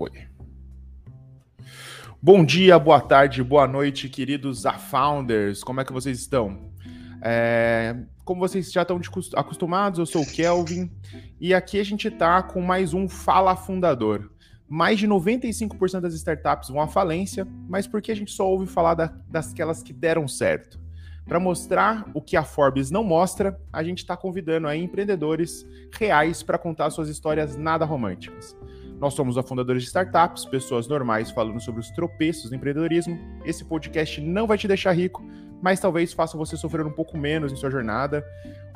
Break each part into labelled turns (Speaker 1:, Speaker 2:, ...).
Speaker 1: foi. Bom dia, boa tarde, boa noite, queridos A-Founders. Como é que vocês estão? É, como vocês já estão acostumados, eu sou o Kelvin e aqui a gente está com mais um Fala Fundador. Mais de 95% das startups vão à falência, mas por que a gente só ouve falar da, das que deram certo? Para mostrar o que a Forbes não mostra, a gente está convidando aí empreendedores reais para contar suas histórias nada românticas. Nós somos a fundadores de startups, pessoas normais falando sobre os tropeços do empreendedorismo. Esse podcast não vai te deixar rico, mas talvez faça você sofrer um pouco menos em sua jornada.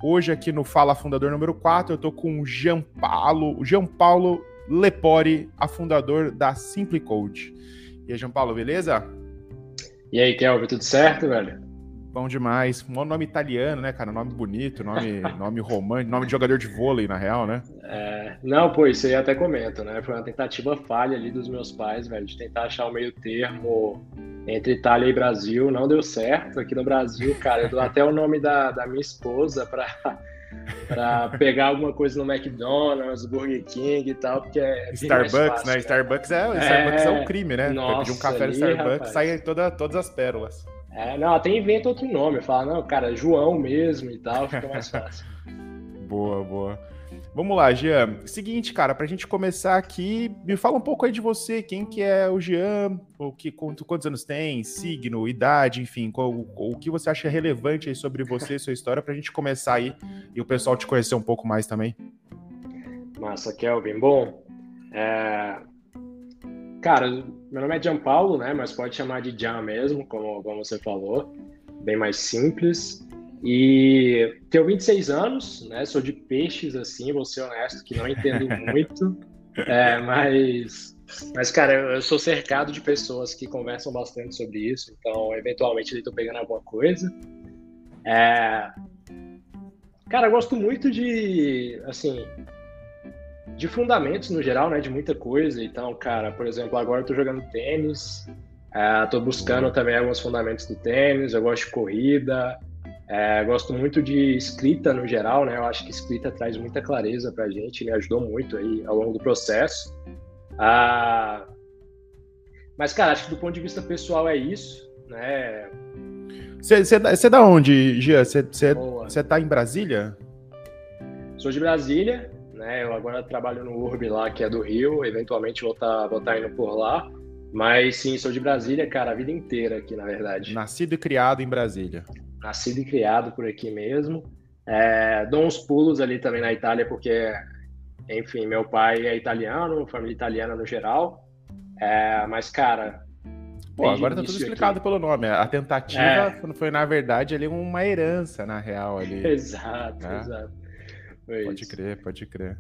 Speaker 1: Hoje, aqui no Fala Fundador número 4, eu estou com o Jean Paulo, o Jean Paulo Lepori, a fundador da Simplicode. E aí, Jean Paulo, beleza?
Speaker 2: E aí, Kelvin, tudo certo, velho?
Speaker 1: Bom demais. Um nome italiano, né, cara? Nome bonito, nome, nome romântico, nome de jogador de vôlei, na real, né?
Speaker 2: É, não, pô, isso aí até comento, né? Foi uma tentativa falha ali dos meus pais, velho, de tentar achar o meio termo entre Itália e Brasil. Não deu certo. Aqui no Brasil, cara, eu dou até o nome da, da minha esposa pra, pra pegar alguma coisa no McDonald's, Burger King e tal, porque é.
Speaker 1: Starbucks, fácil, né? Starbucks é, é, Starbucks é um crime, né? Nossa, pedir um café no Starbucks, rapaz. sai toda, todas as pérolas.
Speaker 2: É, não, até inventa outro nome. Fala, não, cara, João mesmo e tal, fica mais fácil.
Speaker 1: boa, boa. Vamos lá, Jean. Seguinte, cara, pra gente começar aqui, me fala um pouco aí de você, quem que é o Jean, o que, quantos anos tem, signo, idade, enfim, qual, o que você acha relevante aí sobre você e sua história pra gente começar aí e o pessoal te conhecer um pouco mais também.
Speaker 2: Massa, Kelvin. Bom, é, Cara, meu nome é Jean Paulo, né? Mas pode chamar de Jean mesmo, como, como você falou. Bem mais simples. E tenho 26 anos, né? Sou de peixes, assim, vou ser honesto, que não entendo muito. É, mas, mas, cara, eu sou cercado de pessoas que conversam bastante sobre isso, então, eventualmente, estou pegando alguma coisa. É, cara, eu gosto muito de, assim, de fundamentos no geral, né? De muita coisa. Então, cara, por exemplo, agora eu tô jogando tênis, uh, tô buscando também alguns fundamentos do tênis, eu gosto de corrida, uh, gosto muito de escrita no geral, né? Eu acho que escrita traz muita clareza pra gente, me ajudou muito aí ao longo do processo. Uh, mas, cara, acho que do ponto de vista pessoal é isso, né?
Speaker 1: Você é da onde, Gia? Você tá em Brasília?
Speaker 2: Sou de Brasília, né? Eu agora trabalho no URB lá, que é do Rio, eventualmente vou estar tá, tá indo por lá. Mas sim, sou de Brasília, cara, a vida inteira aqui, na verdade.
Speaker 1: Nascido e criado em Brasília.
Speaker 2: Nascido e criado por aqui mesmo. É, dou uns pulos ali também na Itália, porque, enfim, meu pai é italiano, família italiana no geral. É, mas, cara.
Speaker 1: Pô, agora tá tudo explicado aqui. pelo nome. A tentativa é. foi, na verdade, ali uma herança, na real. Ali,
Speaker 2: exato, né? exato.
Speaker 1: É pode crer, pode crer.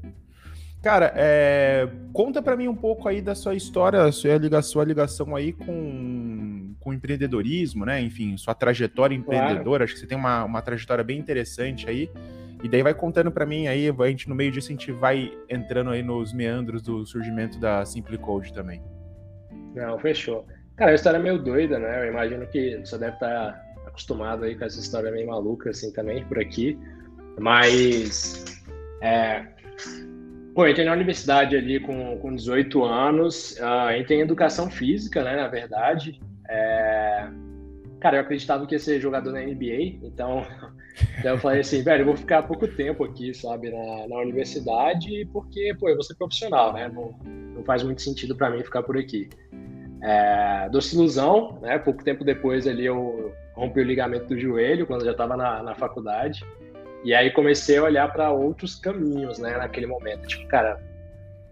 Speaker 1: Cara, é, conta para mim um pouco aí da sua história, sua ligação, sua ligação aí com, com empreendedorismo, né? Enfim, sua trajetória empreendedora. Claro. Acho que você tem uma, uma trajetória bem interessante aí. E daí vai contando para mim aí, a gente no meio disso a gente vai entrando aí nos meandros do surgimento da Simple Code também.
Speaker 2: Não, fechou. Cara, a história é meio doida, né? Eu imagino que você deve estar acostumado aí com essa história meio maluca assim também por aqui. Mas é, pô, entrei na universidade ali com, com 18 anos, uh, entrei em educação física, né, na verdade. É, cara, eu acreditava que ia ser jogador na NBA, então, então eu falei assim, velho, eu vou ficar pouco tempo aqui, sabe, na, na universidade, porque, pô, eu vou ser profissional, né, não, não faz muito sentido para mim ficar por aqui. É, doce ilusão, né, pouco tempo depois ali eu rompi o ligamento do joelho, quando eu já estava na, na faculdade, e aí comecei a olhar para outros caminhos, né, naquele momento. Tipo, cara,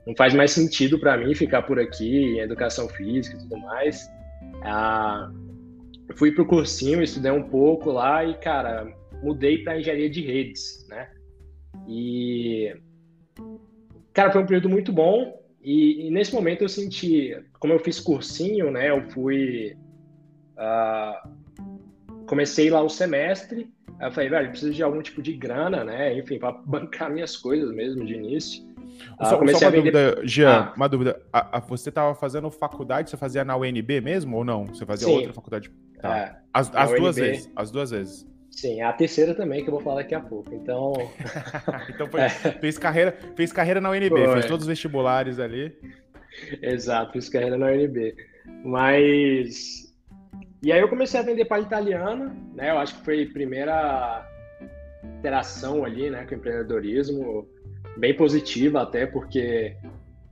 Speaker 2: não faz mais sentido para mim ficar por aqui em educação física e tudo mais. Ah, fui pro cursinho, estudei um pouco lá e, cara, mudei para engenharia de redes, né? E, cara, foi um período muito bom. E, e, nesse momento eu senti, como eu fiz cursinho, né? Eu fui. Uh, comecei lá o semestre Aí eu falei, velho, preciso de algum tipo de grana, né? Enfim, para bancar minhas coisas mesmo de início.
Speaker 1: Ah, só, comecei só uma vender... dúvida, Jean, ah. uma dúvida. A, a, você estava fazendo faculdade, você fazia na UNB mesmo ou não? Você fazia Sim. outra faculdade? Tá. É, as, as duas vezes. As duas vezes.
Speaker 2: Sim, a terceira também, que eu vou falar daqui a pouco. Então.
Speaker 1: então foi, é. fez, carreira, fez carreira na UNB, foi. fez todos os vestibulares ali.
Speaker 2: Exato, fiz carreira na UNB. Mas. E aí eu comecei a vender para italiana, né? Eu acho que foi a primeira interação ali, né, com empreendedorismo, bem positiva até, porque,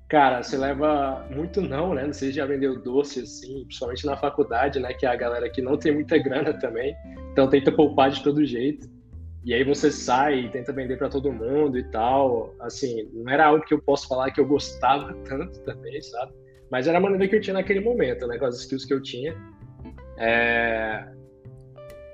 Speaker 2: cara, você leva muito não, né? Não sei se já vendeu doce, assim, principalmente na faculdade, né, que é a galera que não tem muita grana também, então tenta poupar de todo jeito. E aí você sai e tenta vender para todo mundo e tal. Assim, não era algo que eu posso falar que eu gostava tanto também, sabe? Mas era a maneira que eu tinha naquele momento, né? Com as skills que eu tinha. É...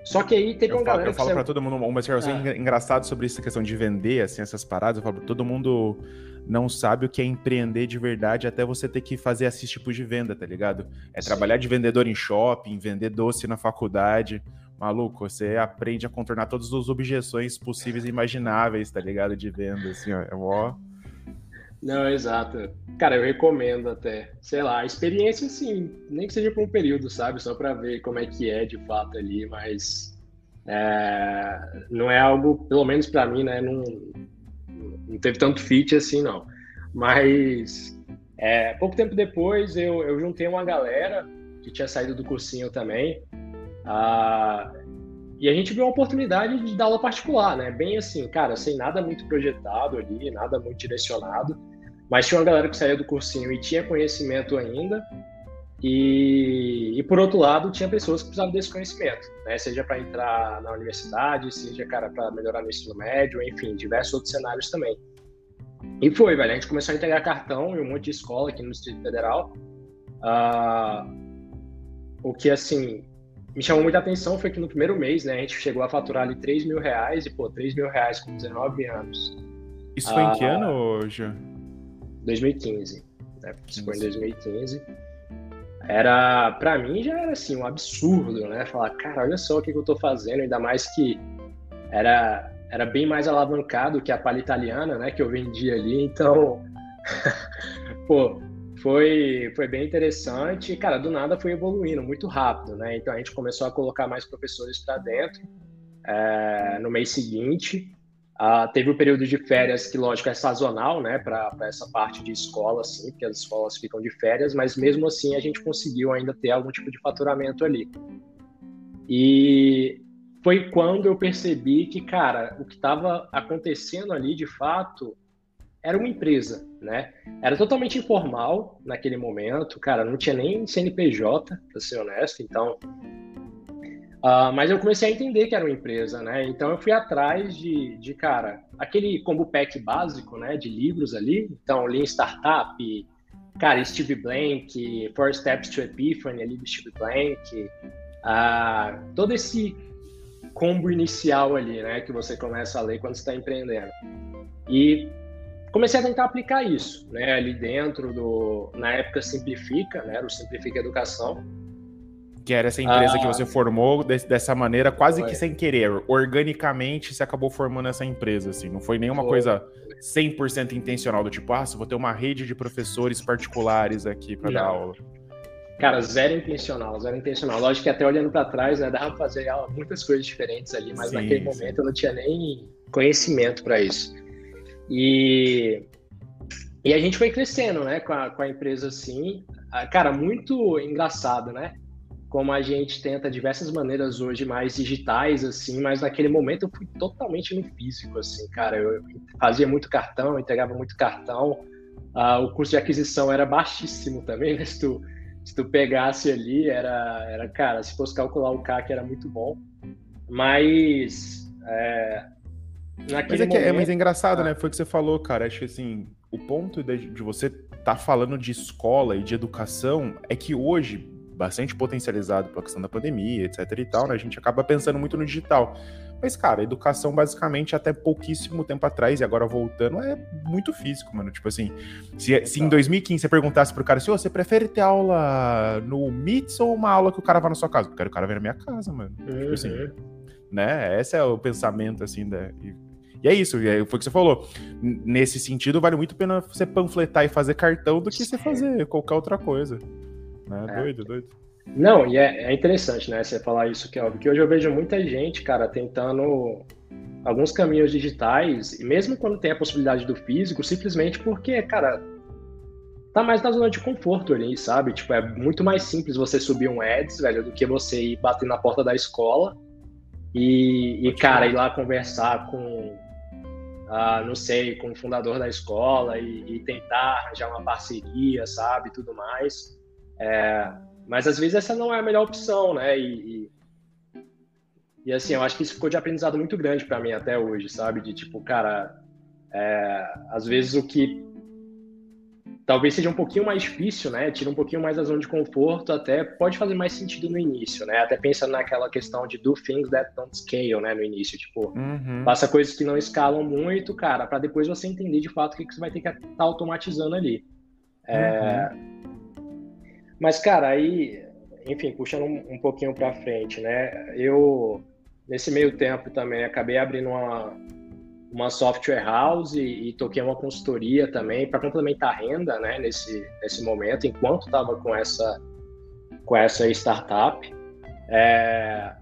Speaker 2: Só que aí teve
Speaker 1: eu
Speaker 2: uma
Speaker 1: falo,
Speaker 2: galera.
Speaker 1: Eu falo pra todo mundo, uma observação
Speaker 2: Ah.
Speaker 1: engraçada sobre essa questão de vender, assim, essas paradas. Eu falo, todo mundo não sabe o que é empreender de verdade até você ter que fazer esses tipos de venda, tá ligado? É
Speaker 2: Sim.
Speaker 1: trabalhar de vendedor em shopping, vender doce na faculdade. Maluco, você aprende a contornar todas as objeções possíveis e imagináveis, tá ligado? De venda, assim, ó. É mó...
Speaker 2: Não, exato. Cara, eu recomendo até. Sei lá, a experiência, assim, nem que seja por um período, sabe? Só pra ver como é que é de fato ali, mas. é, Não é algo, pelo menos pra mim, né? Não, não teve tanto fit assim, não. Mas. é, pouco tempo depois, eu, eu juntei uma galera que tinha saído do cursinho também. ah, e a gente viu uma oportunidade de dar aula particular, né? Bem assim, cara, sem nada muito projetado ali, nada muito direcionado. Mas tinha uma galera que saía do cursinho e tinha conhecimento ainda. E, e por outro lado, tinha pessoas que precisavam desse conhecimento, né? Seja para entrar na universidade, seja, cara, para melhorar no ensino médio, enfim, diversos outros cenários também. E foi, velho. A gente começou a entregar cartão em um monte de escola aqui no Distrito Federal. Ah, o que, assim, me chamou muita atenção foi que no primeiro mês, né, a gente chegou a faturar ali 3 mil reais, e, pô, 3 mil reais com 19 anos.
Speaker 1: Isso foi em que
Speaker 2: Ah.
Speaker 1: ano, Jean?
Speaker 2: 2015, né? Isso foi em 2015. Era, pra mim, já era assim, um absurdo, né? Falar, cara, olha só o que, que eu tô fazendo, ainda mais que era, era bem mais alavancado que a palha italiana, né? Que eu vendia ali, então, pô, foi, foi bem interessante. E, cara, do nada foi evoluindo muito rápido, né? Então a gente começou a colocar mais professores para dentro é, no mês seguinte. Ah, teve o período de férias, que lógico é sazonal, né, para essa parte de escola, assim, porque as escolas ficam de férias, mas mesmo assim a gente conseguiu ainda ter algum tipo de faturamento ali. E foi quando eu percebi que, cara, o que estava acontecendo ali, de fato, era uma empresa, né? Era totalmente informal naquele momento, cara, não tinha nem CNPJ, para ser honesto, então Uh, mas eu comecei a entender que era uma empresa, né? Então eu fui atrás de, de, cara, aquele combo pack básico, né? De livros ali. Então, Lean Startup, cara, Steve Blank, Four Steps to Epiphany ali do Steve Blank. Uh, todo esse combo inicial ali, né? Que você começa a ler quando está empreendendo. E comecei a tentar aplicar isso, né? Ali dentro do... Na época Simplifica, né? Era o Simplifica Educação.
Speaker 1: Que era essa empresa
Speaker 2: Ah.
Speaker 1: que você formou de- dessa maneira, quase
Speaker 2: Foi.
Speaker 1: que sem querer. Organicamente, você acabou formando essa empresa, assim. Não foi nenhuma
Speaker 2: Foi.
Speaker 1: coisa 100% intencional, do tipo, ah, vou ter uma rede de professores particulares aqui para dar aula.
Speaker 2: Cara, zero intencional, zero intencional. Lógico que até olhando para trás, né, dava pra fazer ah, muitas coisas diferentes ali, mas
Speaker 1: Sim,
Speaker 2: naquele
Speaker 1: sim.
Speaker 2: momento eu não tinha nem conhecimento para isso. E, e a gente foi crescendo, né, com a, com a empresa assim. Ah, Cara, muito engraçado, né? Como a gente tenta diversas maneiras hoje mais digitais, assim, mas naquele momento eu fui totalmente no físico, assim, cara. Eu fazia muito cartão, entregava muito cartão. Ah, o custo de aquisição era baixíssimo também, né? Se tu, se tu pegasse ali, era, era, cara, se fosse calcular o CAC era muito bom. Mas é,
Speaker 1: Mas
Speaker 2: naquele
Speaker 1: é, que, é,
Speaker 2: momento,
Speaker 1: mas é engraçado,
Speaker 2: Ah.
Speaker 1: né? Foi o que você falou, cara. Acho que assim, o ponto de, de você tá falando de escola e de educação é que hoje, bastante potencializado pela questão da pandemia, etc e tal, né? A gente acaba pensando muito no digital. Mas, cara, educação, basicamente, até pouquíssimo tempo atrás, e agora voltando, é muito físico, mano. Tipo assim, se, se em
Speaker 2: Total.
Speaker 1: 2015 você perguntasse pro cara assim, "Ô, você prefere ter aula no Meets ou uma aula que o cara vá na sua casa? Eu quero que o cara venha na minha casa, mano. Tipo assim,
Speaker 2: Uhum.
Speaker 1: né? Esse é o pensamento, assim, da... E, é isso, foi o que você falou. Nesse sentido, vale muito a pena você panfletar e fazer cartão do que você fazer qualquer outra coisa. Né?
Speaker 2: É.
Speaker 1: Doido, doido.
Speaker 2: Não, e é, é interessante, né, você falar isso, que porque hoje eu vejo muita gente, cara, tentando alguns caminhos digitais, e mesmo quando tem a possibilidade do físico, simplesmente porque, cara, tá mais na zona de conforto ali, sabe? Tipo, é muito mais simples você subir um ads, velho, do que você ir bater na porta da escola e, e cara, ir lá conversar com, ah, não sei, com o fundador da escola e, e, tentar arranjar uma parceria, sabe? Tudo mais. É, mas às vezes essa não é a melhor opção, né? E, e, e assim, eu acho que isso ficou de aprendizado muito grande para mim até hoje, sabe? De tipo, cara, é, às vezes o que talvez seja um pouquinho mais difícil, né? Tira um pouquinho mais da zona de conforto, até pode fazer mais sentido no início, né? Até pensando naquela questão de do things that don't scale, né? No início, tipo, uhum. faça coisas que não escalam muito, cara, para depois você entender de fato o que, que você vai ter que estar tá automatizando ali. É... Mas, cara, aí, enfim, puxando um, um pouquinho para frente, né? Eu, nesse meio tempo também, acabei abrindo uma, uma software house e, e toquei uma consultoria também para complementar a renda, né, nesse, nesse momento, enquanto estava com essa, com essa startup. É,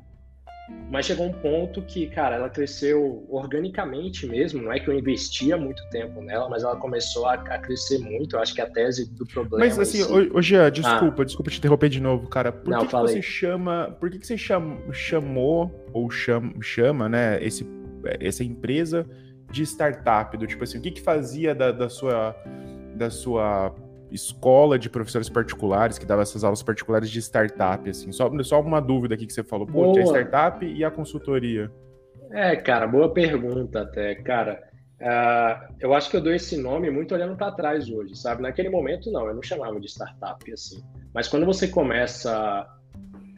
Speaker 2: mas chegou um ponto que, cara, ela cresceu organicamente mesmo, não é que eu investia muito tempo nela, mas ela começou a, a crescer muito, eu acho que a tese do problema...
Speaker 1: Mas assim, hoje, desculpa, ah. desculpa te interromper de novo, cara, por não, que, que você chama, por que, que você cham, chamou, ou chama, chama, né, esse, essa empresa de startup, do tipo assim, o que que fazia da, da sua da sua escola de professores particulares que dava essas aulas particulares de startup, assim? Só, só uma dúvida aqui que você falou, pô, tinha startup e a consultoria.
Speaker 2: É, cara, boa pergunta até, cara. Uh, eu acho que eu dou esse nome muito olhando para trás hoje, sabe? Naquele momento, não, eu não chamava de startup, assim. Mas quando você começa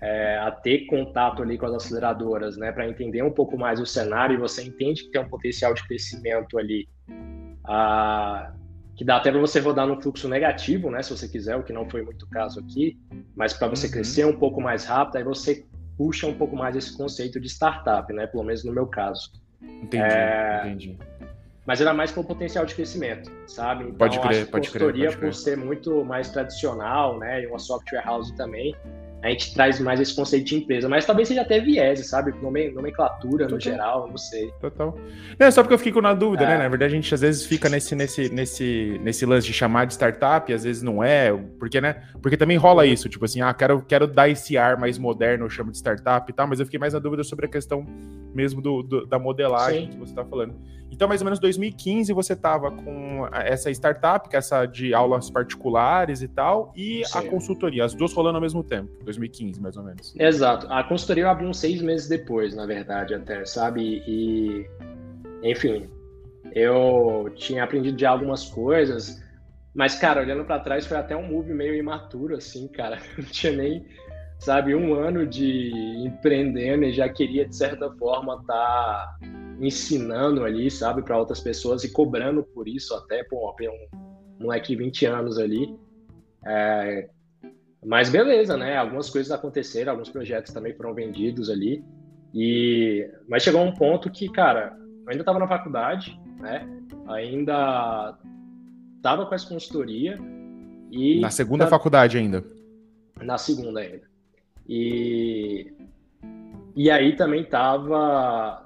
Speaker 2: é, a ter contato ali com as aceleradoras, né, para entender um pouco mais o cenário e você entende que tem um potencial de crescimento ali, ah, que dá até para você rodar num fluxo negativo, né, se você quiser, o que não foi muito o caso aqui, mas para você uhum. crescer um pouco mais rápido, aí você puxa um pouco mais esse conceito de startup, né, pelo menos no meu caso.
Speaker 1: Entendi, é... entendi.
Speaker 2: Mas era mais pelo potencial de crescimento, sabe? Então,
Speaker 1: pode crer, pode crer.
Speaker 2: Pode crer. por ser muito mais tradicional, né, e uma software house também, a gente traz mais esse conceito de empresa. Mas talvez seja até viés, sabe? Nomenclatura Total. no geral, não sei.
Speaker 1: Total. Não, é só porque eu fico na dúvida, né? é. né? Na verdade, a gente às vezes fica nesse, nesse, nesse, nesse lance de chamar de startup, e às vezes não é, porque, né? Porque também rola isso, tipo assim, ah, quero, quero dar esse ar mais moderno, eu chamo de startup e tal, mas eu fiquei mais na dúvida sobre a questão mesmo do, do da modelagem Sim. que você está falando. Então, mais ou menos 2015, você estava com essa startup, que é essa de aulas particulares e tal, e Sim. a consultoria, as duas rolando ao mesmo tempo, 2015, mais ou menos.
Speaker 2: Exato. A consultoria eu abri uns seis meses depois, na verdade, até, sabe? E, enfim, eu tinha aprendido já algumas coisas, mas, cara, olhando para trás, foi até um move meio imaturo, assim, cara. Não tinha nem, sabe, um ano de empreendendo e já queria, de certa forma, estar. Tá ensinando ali, sabe, para outras pessoas e cobrando por isso até, pô, um moleque de 20 anos ali. É, mas beleza, né? Algumas coisas aconteceram, alguns projetos também foram vendidos ali. E mas chegou um ponto que, cara, eu ainda estava na faculdade, né? Ainda estava com essa consultoria e
Speaker 1: na segunda tá... faculdade ainda.
Speaker 2: Na segunda ainda. E e aí também tava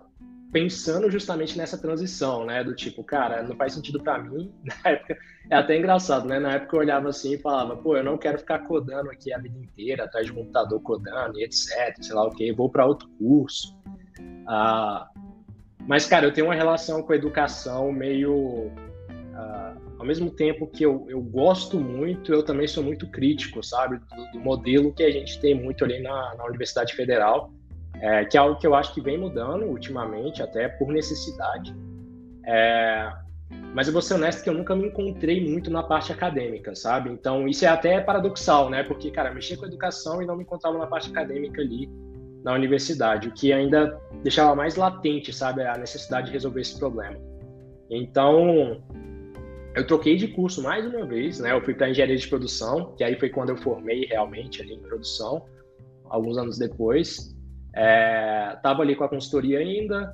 Speaker 2: pensando justamente nessa transição, né? Do tipo, cara, não faz sentido para mim. Na época, é até engraçado, né? Na época eu olhava assim e falava, pô, eu não quero ficar codando aqui a vida inteira, atrás de um computador codando e etc, sei lá o que, vou para outro curso. Ah, mas, cara, eu tenho uma relação com a educação meio. Ah, ao mesmo tempo que eu, eu gosto muito, eu também sou muito crítico, sabe? Do, do modelo que a gente tem muito ali na, na Universidade Federal é, que é algo que eu acho que vem mudando ultimamente, até por necessidade. É, mas eu vou ser honesto que eu nunca me encontrei muito na parte acadêmica, sabe? Então isso é até paradoxal, né? Porque, cara, mexia com educação e não me encontrava na parte acadêmica ali na universidade, o que ainda deixava mais latente, sabe, a necessidade de resolver esse problema. Então, eu troquei de curso mais uma vez, né? Eu fui para engenharia de produção, que aí foi quando eu formei realmente ali em produção, alguns anos depois. É, tava ali com a consultoria ainda,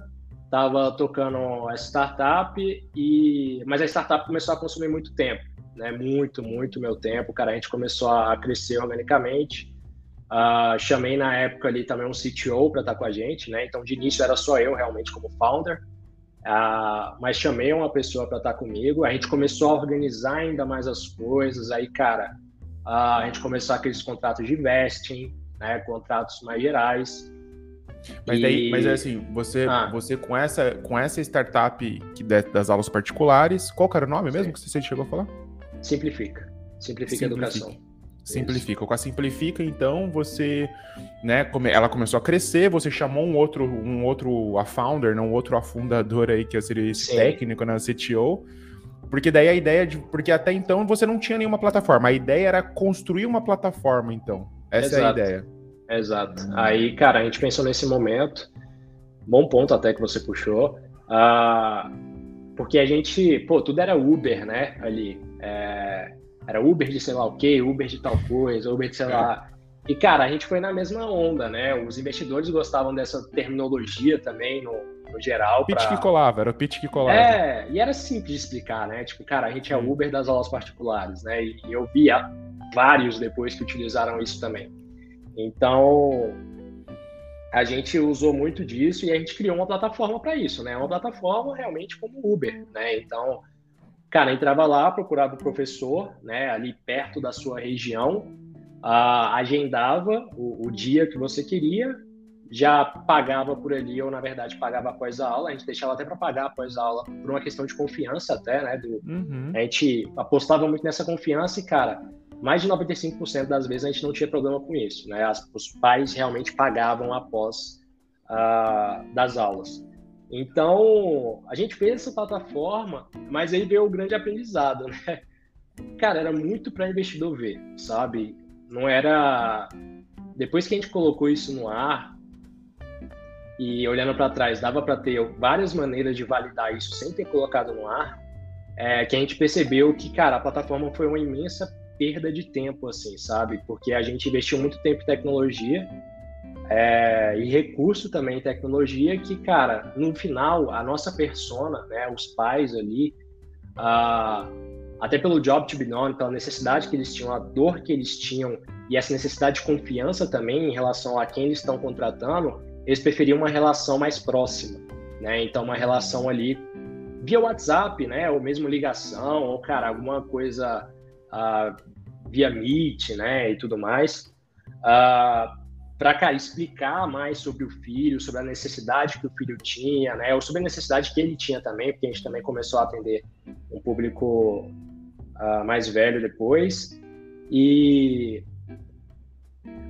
Speaker 2: tava tocando a startup e mas a startup começou a consumir muito tempo, né? Muito, muito meu tempo, cara. A gente começou a crescer organicamente. Uh, chamei na época ali também um CTO para estar tá com a gente, né? Então de início era só eu realmente como founder. Uh, mas chamei uma pessoa para estar comigo. A gente começou a organizar ainda mais as coisas. Aí, cara, uh, a gente começou aqueles contratos de vesting, né, contratos mais gerais.
Speaker 1: Mas, e... daí, mas é assim, você, ah. você com, essa, com essa startup que das aulas particulares, qual era o nome mesmo Sim. que você chegou a falar?
Speaker 2: Simplifica. Simplifica, Simplifica. a educação.
Speaker 1: Simplifica. Isso. Com a Simplifica, então, você, né, ela começou a crescer, você chamou um outro, um outro a founder, não um outro afundador aí, que seria esse Sim. técnico na né, CTO, porque daí a ideia de, porque até então você não tinha nenhuma plataforma, a ideia era construir uma plataforma, então. Essa Exato. é a ideia.
Speaker 2: Exato. Aí, cara, a gente pensou nesse momento, bom ponto até que você puxou, uh, porque a gente, pô, tudo era Uber, né, ali, é, era Uber de sei lá o quê, Uber de tal coisa, Uber de sei lá. E, cara, a gente foi na mesma onda, né? Os investidores gostavam dessa terminologia também, no, no geral.
Speaker 1: Pitch pra... que colava, era o pitch que colava.
Speaker 2: É, e era simples de explicar, né? Tipo, cara, a gente é Uber das aulas particulares, né? E eu vi vários depois que utilizaram isso também. Então, a gente usou muito disso e a gente criou uma plataforma para isso, né? Uma plataforma realmente como Uber, né? Então, Cara, entrava lá, procurava o professor, né, ali perto da sua região, uh, agendava o, o, dia que você queria, já pagava por ali, ou na verdade pagava após a aula, a gente deixava até para pagar após a aula, por uma questão de confiança até, né? Do, uhum. A gente apostava muito nessa confiança e, cara, mais de 95% das vezes a gente não tinha problema com isso, né? As, os pais realmente pagavam após uh, das aulas. Então, a gente fez essa plataforma, mas aí veio o grande aprendizado, né? Cara, era muito para investidor ver, sabe? Não era. Depois que a gente colocou isso no ar, e olhando para trás, dava para ter várias maneiras de validar isso sem ter colocado no ar, é, que a gente percebeu que, cara, a plataforma foi uma imensa perda de tempo, assim, sabe? Porque a gente investiu muito tempo em tecnologia é, e recurso também em tecnologia que, cara, no final, a nossa persona, né, os pais ali, até pelo job to be known, pela necessidade que eles tinham, a dor que eles tinham e essa necessidade de confiança também em relação a quem eles estão contratando, eles preferiam uma relação mais próxima, né? Então, uma relação ali via WhatsApp, né? Ou mesmo ligação, ou, cara, alguma coisa uh, via Meet, né? E tudo mais. Uh, para explicar mais sobre o filho, sobre a necessidade que o filho tinha, né, ou sobre a necessidade que ele tinha também, porque a gente também começou a atender um público uh, mais velho depois. E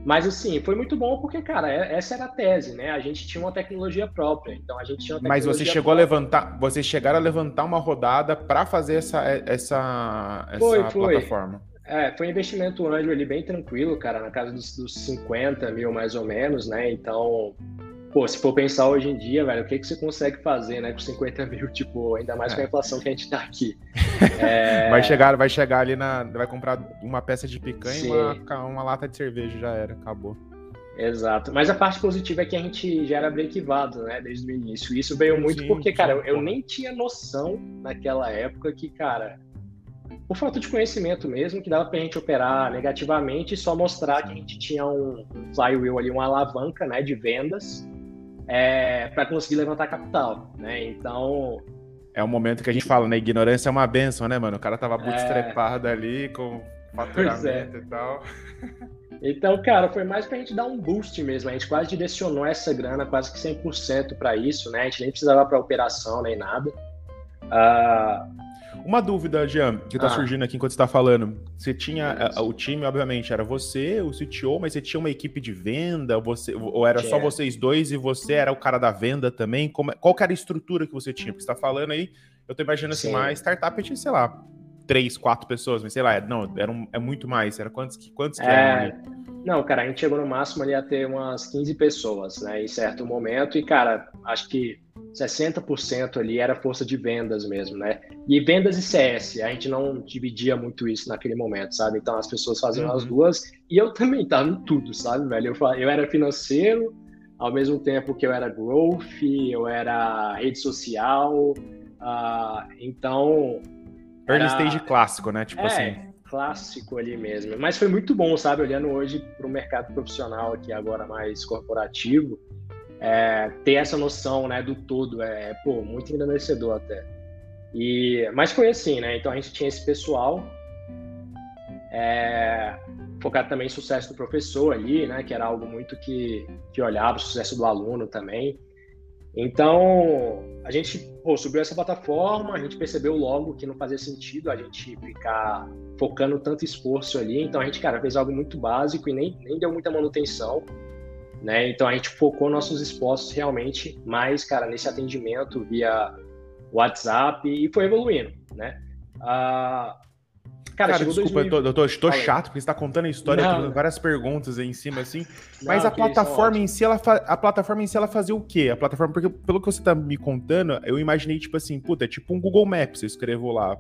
Speaker 2: mas assim, foi muito bom porque, cara, é, essa era a tese, né? A gente tinha uma tecnologia própria, então a gente tinha
Speaker 1: Mas você chegou própria. a levantar, vocês chegaram a levantar uma rodada para fazer essa essa essa foi, foi. plataforma.
Speaker 2: É, foi um investimento anjo ali bem tranquilo, cara, na casa dos, dos 50 mil mais ou menos, né? Então, pô, se for pensar hoje em dia, velho, o que, que você consegue fazer, né, com 50 mil, tipo, ainda mais com a é. inflação que a gente tá aqui.
Speaker 1: É... Vai, chegar, vai chegar ali na. Vai comprar uma peça de picanha e uma, uma lata de cerveja, já era, acabou.
Speaker 2: Exato. Mas a parte positiva é que a gente já era brequivado, né, desde o início. Isso veio muito sim, porque, cara, eu, nem tinha noção naquela época que, cara, por falta de conhecimento mesmo, que dava para a gente operar negativamente e só mostrar que a gente tinha um flywheel ali, uma alavanca né, de vendas é, para conseguir levantar capital. Né? Então.
Speaker 1: É um momento que a gente fala, né? Ignorância é uma benção, né, mano? O cara tava bootstrapado é... ali com faturamento é. e tal.
Speaker 2: Então, cara, foi mais pra gente dar um boost mesmo. A gente quase direcionou essa grana, quase que 100% para isso, né? A gente nem precisava para operação nem nada. Uh,
Speaker 1: uma dúvida, Jean, que tá ah. surgindo aqui enquanto você tá falando. Você tinha. O time, obviamente, era você, o CTO, mas você tinha uma equipe de venda? Você, ou era só vocês dois e você era o cara da venda também? Como, qual que era a estrutura que você tinha? Porque você tá falando aí, eu tô imaginando assim, mais startup tinha, sei lá, três, quatro pessoas, mas sei lá, não, era um, é muito mais. Era quantos, quantos que é... eram ali?
Speaker 2: Não, cara, a gente chegou no máximo ali a ter umas 15 pessoas, né, em certo momento, e, cara, acho que 60% ali era força de vendas mesmo, né? E vendas e CS, a gente não dividia muito isso naquele momento, sabe? Então as pessoas faziam uhum. as duas e eu também tava em tudo, sabe, velho? Eu, eu era financeiro, ao mesmo tempo que eu era growth, eu era rede social, uh, então.
Speaker 1: Early era... stage clássico, né? Tipo
Speaker 2: é,
Speaker 1: assim.
Speaker 2: Clássico ali mesmo. Mas foi muito bom, sabe? Olhando hoje para o mercado profissional aqui agora mais corporativo é, ter essa noção, né, do todo é, pô, muito engrandecedor até. E, mas foi assim, né? Então a gente tinha esse pessoal é, focado também em sucesso do professor ali, né? Que era algo muito que, que olhava o sucesso do aluno também. Então, a gente pô, subiu essa plataforma, a gente percebeu logo que não fazia sentido a gente ficar focando tanto esforço ali. Então, a gente, cara, fez algo muito básico e nem, nem deu muita manutenção. Né? Então, a gente focou nossos esforços realmente mais, cara, nesse atendimento via WhatsApp e foi evoluindo, né? Ah,
Speaker 1: Cara, cara desculpa, 2000... eu tô, eu tô, eu tô chato, porque você tá contando a história, não, várias perguntas aí em cima, assim. Não, mas a plataforma em si, ela fa... a plataforma em si, ela fazia o quê? A plataforma, porque pelo que você tá me contando, eu imaginei, tipo assim, puta, é tipo um Google Maps, eu escrevo lá,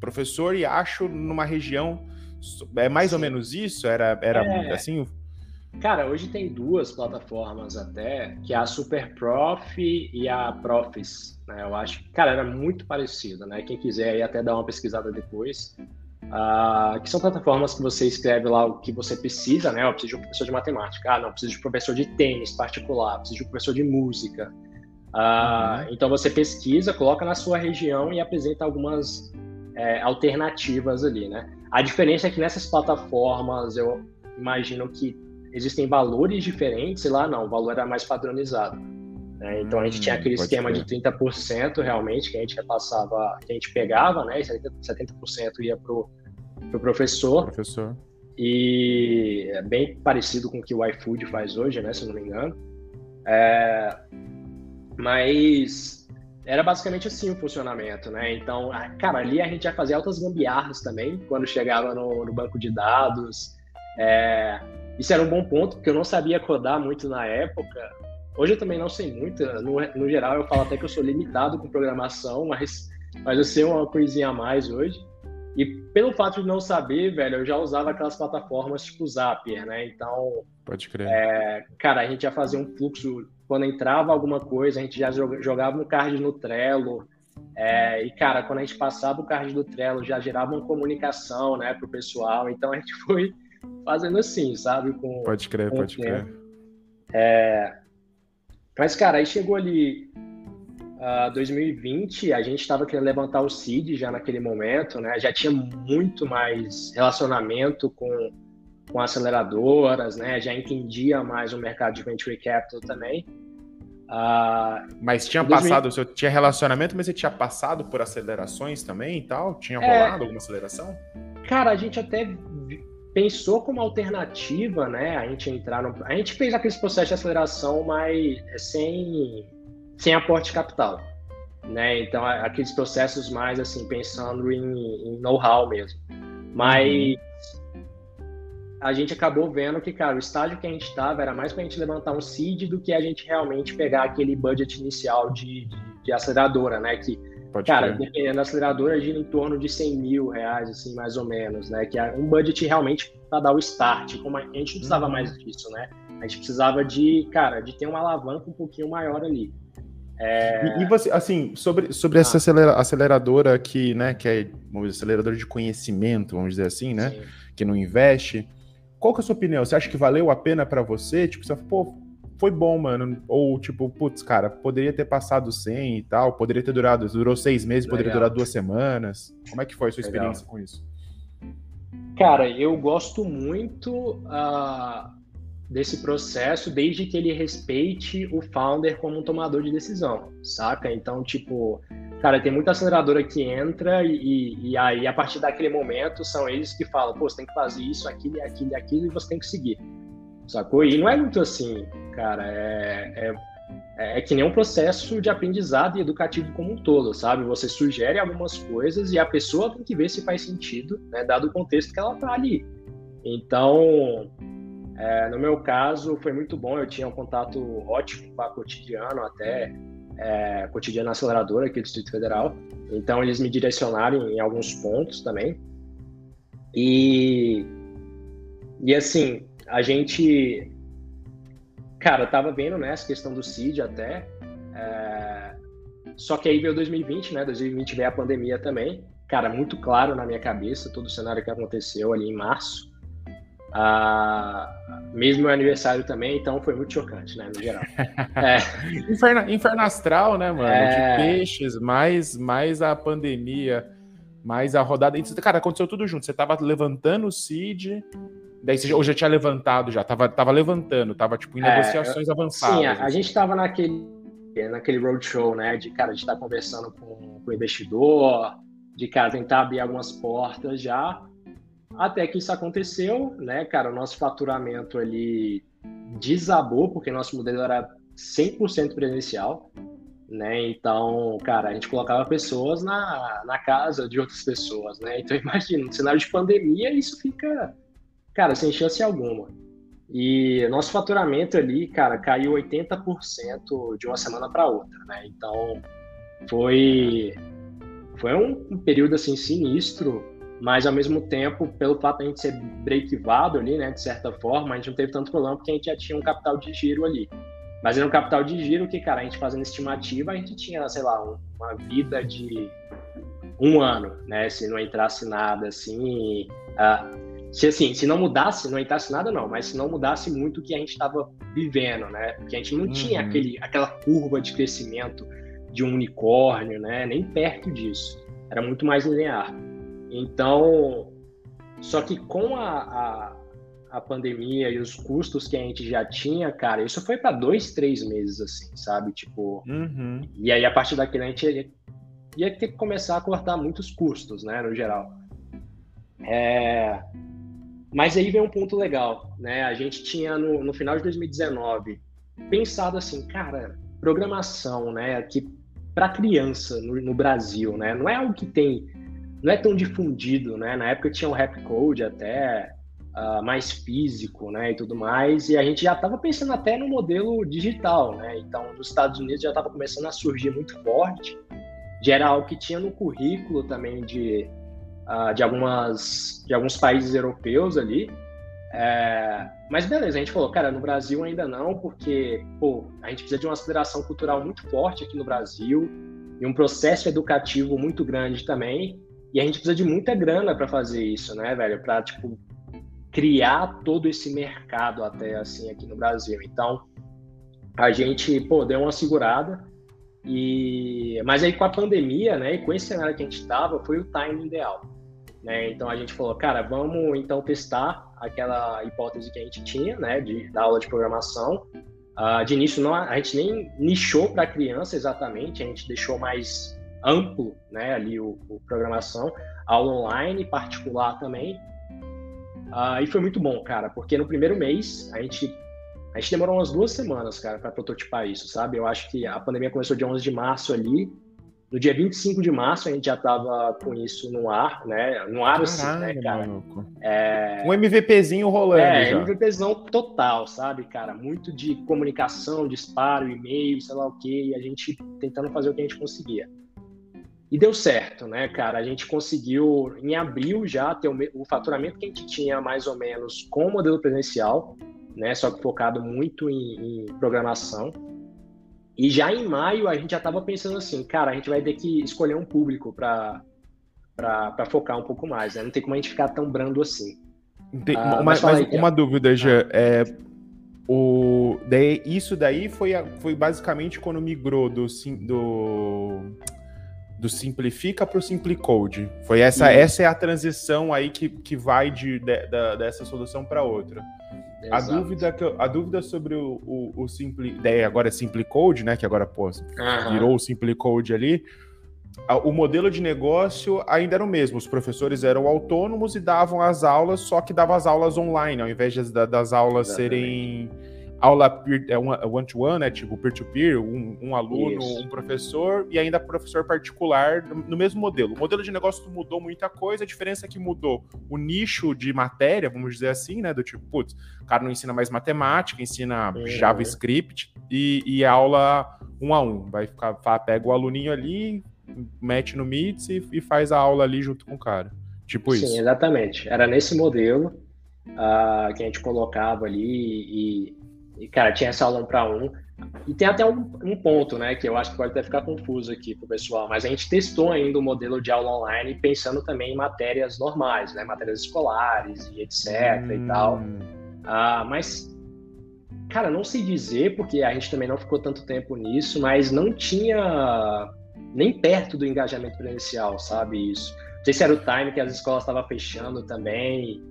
Speaker 1: professor e acho numa região. É mais Sim. ou menos isso? Era, era é... assim?
Speaker 2: Cara, hoje tem duas plataformas até, que é a SuperProf e a Profis. Né? Eu acho que, cara, era muito parecido, né? Quem quiser aí até dar uma pesquisada depois. Uh, que são plataformas que você escreve lá o que você precisa, né? Eu preciso de um professor de matemática. Ah, não, preciso de um professor de tênis particular, preciso de um professor de música. Uh, uhum. Então você pesquisa, coloca na sua região e apresenta algumas é, alternativas ali, né? A diferença é que nessas plataformas eu imagino que existem valores diferentes, e lá não, o valor era mais padronizado. Né? Então a gente tinha hum, aquele esquema ser. de 30% realmente que a gente repassava, que a gente pegava, né? E 70% ia para o pro professor.
Speaker 1: Professor.
Speaker 2: E é bem parecido com o que o iFood faz hoje, né? Se eu não me engano. É... Mas era basicamente assim o funcionamento, né? Então, cara, ali a gente ia fazer altas gambiarras também, quando chegava no, no banco de dados. É... Isso era um bom ponto, porque eu não sabia codar muito na época. Hoje eu também não sei muito, no, no geral eu falo até que eu sou limitado com programação, mas, mas eu sei uma coisinha a mais hoje. E pelo fato de não saber, velho, eu já usava aquelas plataformas tipo Zapier, né? Então.
Speaker 1: Pode crer.
Speaker 2: É, cara, a gente ia fazer um fluxo. Quando entrava alguma coisa, a gente já jogava um card no Trello. É, e, cara, quando a gente passava o card do Trello, já gerava uma comunicação, né, pro pessoal. Então a gente foi fazendo assim, sabe? Com,
Speaker 1: pode crer, pode crer.
Speaker 2: É, mas, cara, aí chegou ali uh, 2020, a gente estava querendo levantar o CID já naquele momento, né? Já tinha muito mais relacionamento com, com aceleradoras, né? Já entendia mais o mercado de venture capital também.
Speaker 1: Uh, mas tinha 2000... passado, você tinha relacionamento, mas você tinha passado por acelerações também e tal? Tinha é. rolado é... alguma aceleração?
Speaker 2: Cara, a gente até pensou como alternativa, né, a gente entrar no, a gente fez aquele processo de aceleração, mas sem sem aporte de capital, né? Então aqueles processos mais assim pensando em, em know-how mesmo. Mas a gente acabou vendo que, cara, o estágio que a gente estava era mais para a gente levantar um seed do que a gente realmente pegar aquele budget inicial de, de, de aceleradora, né? Que Pode Cara, ter. dependendo da aceleradora, gira em torno de 100 mil reais, assim, mais ou menos, né? Que é um budget realmente para dar o start. Como a gente não precisava uhum. mais disso, né? A gente precisava de, cara, de ter uma alavanca um pouquinho maior ali.
Speaker 1: É... E, e, você, assim, sobre, sobre ah. essa acelera, aceleradora que, né, que é, dizer, aceleradora de conhecimento, vamos dizer assim, né? Sim. Que não investe. Qual que é a sua opinião? Você acha que valeu a pena para você? Tipo, você pô, foi bom, mano. Ou tipo, putz, cara, poderia ter passado 100 e tal, poderia ter durado, durou seis meses, Legal. poderia durar duas semanas. Como é que foi a sua Legal. experiência com isso?
Speaker 2: Cara, eu gosto muito uh, desse processo desde que ele respeite o founder como um tomador de decisão, saca? Então, tipo, cara, tem muita aceleradora que entra e, e aí, a partir daquele momento, são eles que falam, pô, você tem que fazer isso, aquilo, aquilo, aquilo, e você tem que seguir sacou? E não é muito assim, cara, é, é, é, que nem um processo de aprendizado e educativo como um todo, sabe? Você sugere algumas coisas e a pessoa tem que ver se faz sentido, né, dado o contexto que ela tá ali. Então, é, no meu caso, foi muito bom, eu tinha um contato ótimo com a Cotidiano, até é, Cotidiano Aceleradora aqui do Distrito Federal, então eles me direcionaram em alguns pontos também. E, e assim, a gente, cara, tava vendo, né, essa questão do CID até, é... só que aí veio 2020, né, 2020 veio a pandemia também, cara, muito claro na minha cabeça todo o cenário que aconteceu ali em março, Uh, mesmo meu aniversário também, então foi muito chocante, né, no geral.
Speaker 1: É. Inferno, inferno astral, né, mano? É... De peixes, mais, mais a pandemia, mais a rodada. Cara, aconteceu tudo junto. Você tava levantando o CID, daí você já, ou já tinha levantado já, tava, tava levantando, tava tipo em é, negociações avançadas. Sim,
Speaker 2: a, a, gente tava naquele, naquele roadshow, né, de, cara, a gente tá conversando com, com o investidor, de, cara, tentar abrir algumas portas já, até que isso aconteceu, né, cara, o nosso faturamento ali desabou, porque nosso modelo era 100% presencial, né, então, cara, a gente colocava pessoas na, na casa de outras pessoas, né, então imagina, no cenário de pandemia isso fica, cara, sem chance alguma. E nosso faturamento ali, cara, caiu 80% de uma semana para outra, né, então foi, foi um, período, assim, sinistro, mas ao mesmo tempo, pelo fato de a gente ser breakivado ali, né, de certa forma, a gente não teve tanto problema porque a gente já tinha um capital de giro ali. Mas era um capital de giro que, cara, a gente fazendo estimativa, a gente tinha, sei lá, uma vida de um ano, né, se não entrasse nada, assim, uh, se assim, se não mudasse, não entrasse nada não, mas se não mudasse muito o que a gente estava vivendo, né, porque a gente não uhum. tinha aquele, aquela curva de crescimento de um unicórnio, né, nem perto disso, era muito mais linear. Então, só que com a, a, a, pandemia e os custos que a gente já tinha, cara, isso foi para dois, três meses, assim, sabe? Tipo, uhum. e aí a partir daquele a gente ia, ia, ter que começar a cortar muitos custos, né, no geral. É... Mas aí vem um ponto legal, né? A gente tinha no, no final de 2019 pensado assim, cara, programação, né, que para criança no, no Brasil, né, não é algo que tem não é tão difundido, né? Na época tinha o rap code até uh, mais físico, né, e tudo mais, e a gente já estava pensando até no modelo digital, né? Então, nos Estados Unidos já estava começando a surgir muito forte, já era algo que tinha no currículo também de, uh, de algumas de alguns países europeus ali. É, mas beleza, a gente falou, cara, no Brasil ainda não, porque pô, a gente precisa de uma aceleração cultural muito forte aqui no Brasil e um processo educativo muito grande também. E a gente precisa de muita grana para fazer isso, né, velho? Para tipo criar todo esse mercado até assim aqui no Brasil. Então, a gente, pô, deu uma segurada. E mas aí com a pandemia, né, e com esse cenário que a gente estava, foi o timing ideal. Né? Então a gente falou, cara, vamos então testar aquela hipótese que a gente tinha, né, de da aula de programação. Uh, de início não, a gente nem nichou para criança exatamente, a gente deixou mais amplo, né, ali o, o programação, aula online, particular também. Uh, e foi muito bom, cara, porque no primeiro mês a gente a gente demorou umas duas semanas, cara, para prototipar isso, sabe? Eu acho que a pandemia começou dia 11 de março ali. No dia 25 de março a gente já tava com isso no ar, né? No ar, assim, né, cara?
Speaker 1: É... Um MVPzinho rolando. É, já.
Speaker 2: MVPzão total, sabe, cara? Muito de comunicação, disparo, e-mail, sei lá o quê, e a gente tentando fazer o que a gente conseguia. E deu certo, né, cara? A gente conseguiu, em abril já, ter o, o faturamento que a gente tinha mais ou menos com o modelo presencial, né? Só que focado muito em, em programação. E já em maio a gente já estava pensando assim, cara, a gente vai ter que escolher um público para para focar um pouco mais, né? Não tem como a gente ficar tão brando assim.
Speaker 1: Ah, mas, mas aí, uma dúvida, já ah. é o daí, isso daí foi, foi basicamente quando migrou do, do do simplifica para o simplicode. Foi essa, essa é a transição aí que, que vai de, de, de dessa solução para outra. A dúvida, que eu, a dúvida sobre o, o, o Simpli, agora é Simplicode, né? Que agora pô, uhum. virou o Simplicode ali. O modelo de negócio ainda era o mesmo. Os professores eram autônomos e davam as aulas, só que davam as aulas online, ao invés de, das aulas Exatamente. serem aula é one-to-one, né? Tipo, peer-to-peer, um, um, aluno, Isso. um professor, e ainda professor particular no mesmo modelo. O modelo de negócio mudou muita coisa, a diferença é que mudou o nicho de matéria, vamos dizer assim, né? Do tipo, putz, o cara não ensina mais matemática, ensina uhum. JavaScript e, e aula um a um. Vai ficar, pega o aluninho ali, mete no Meets e, e faz a aula ali junto com o cara. Tipo Sim, isso.
Speaker 2: Sim, exatamente. Era nesse modelo uh, que a gente colocava ali e e, cara, tinha essa aula um para um. E tem até um, um, ponto, né, que eu acho que pode até ficar confuso aqui para o pessoal, mas a gente testou ainda o modelo de aula online pensando também em matérias normais, né, matérias escolares e etc hum. e tal. Ah, mas, cara, não sei dizer, porque a gente também não ficou tanto tempo nisso, mas não tinha nem perto do engajamento presencial, sabe, isso. Não sei se era o time que as escolas estavam fechando também,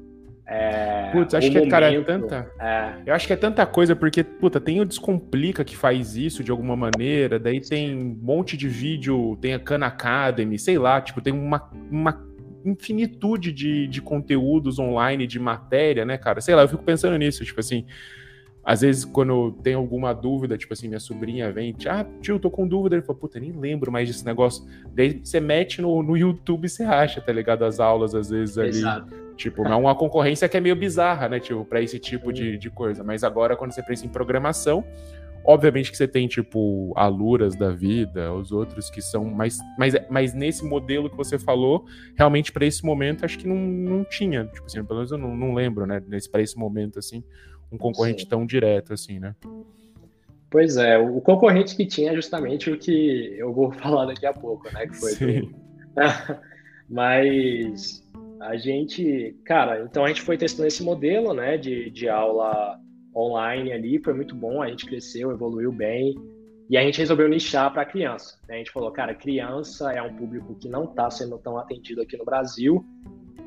Speaker 1: é, Putz, acho que, momento, cara, é tanta. É... Eu acho que é tanta coisa, porque, puta, tem o Descomplica que faz isso de alguma maneira, daí tem um monte de vídeo, tem a Khan Academy, sei lá, tipo, tem uma, uma infinitude de, de conteúdos online, de matéria, né, cara? Sei lá, eu fico pensando nisso, tipo assim. Às vezes, quando tem alguma dúvida, tipo assim, minha sobrinha vem, ah, tio, tô com dúvida. Ele fala, puta, nem lembro mais desse negócio. Daí você mete no, no YouTube e você acha, tá ligado? As aulas, às vezes, ali. Exato. Tipo, é uma concorrência que é meio bizarra, né, tipo, pra esse tipo de, de coisa. Mas agora, quando você pensa em programação, obviamente que você tem, tipo, aluras da vida, os outros que são mais. Mas, mas nesse modelo que você falou, realmente, para esse momento, acho que não, não tinha. Tipo assim, pelo menos eu não, não lembro, né, nesse, pra esse momento, assim um concorrente Sim. tão direto assim, né?
Speaker 2: Pois é, o concorrente que tinha é justamente o que eu vou falar daqui a pouco, né? Que foi Sim. Mas a gente, cara, então a gente foi testando esse modelo, né, de, de aula online ali, foi muito bom, a gente cresceu, evoluiu bem, e a gente resolveu nichar para criança. Né? A gente falou, cara, criança é um público que não está sendo tão atendido aqui no Brasil,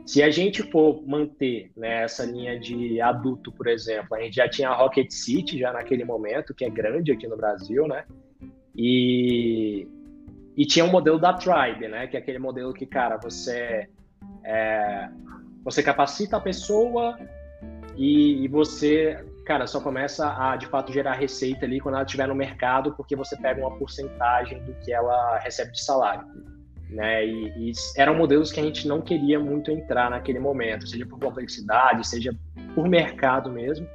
Speaker 2: se a gente for manter né, essa linha de adulto, por exemplo, a gente já tinha a Rocket City já naquele momento, que é grande aqui no Brasil, né? E, e tinha o um modelo da Tribe, né? Que é aquele modelo que, cara, você é, você capacita a pessoa e, e, você, cara, só começa a de fato gerar receita ali quando ela estiver no mercado, porque você pega uma porcentagem do que ela recebe de salário né? E, e, eram modelos que a gente não queria muito entrar naquele momento, seja por complexidade, seja por mercado mesmo.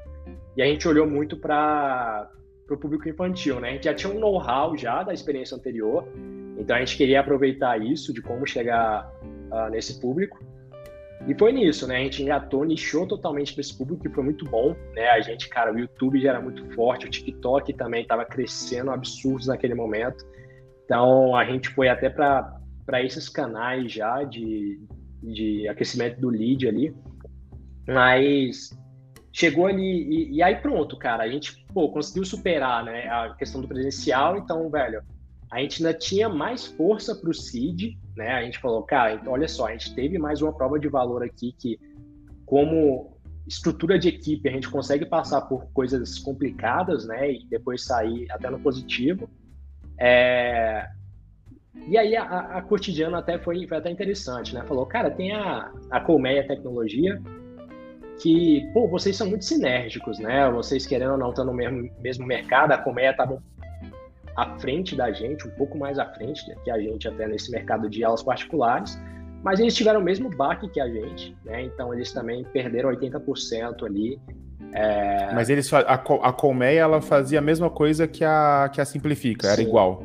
Speaker 2: E a gente olhou muito para o público infantil, né? A gente já tinha um know-how já da experiência anterior, então a gente queria aproveitar isso de como chegar uh, nesse público. E foi nisso, né? A gente engatou, nichou totalmente para esse público, que foi muito bom, né? A gente, cara, o YouTube já era muito forte, o TikTok também estava crescendo absurdos naquele momento. Então a gente foi até para para esses canais já de, de aquecimento do lead ali. Mas chegou ali e, e, aí pronto, cara, a gente pô, conseguiu superar né, a questão do presencial, então, velho, a gente ainda tinha mais força para o CID, né? A gente falou, cara, então olha só, a gente teve mais uma prova de valor aqui que, como estrutura de equipe, a gente consegue passar por coisas complicadas, né? E depois sair até no positivo. É, e aí a, a cotidiano até foi, foi até interessante, né? Falou, cara, tem a, a Colmeia Tecnologia, que, pô, vocês são muito sinérgicos, né? Vocês querendo ou não estão no mesmo, mesmo mercado, a Colmeia estava à frente da gente, um pouco mais à frente que a gente até nesse mercado de aulas particulares, mas eles tiveram o mesmo baque que a gente, né? Então eles também perderam 80% ali.
Speaker 1: É... Mas eles a, a Colmeia ela fazia a mesma coisa que a que a Simplifica, Sim. era igual.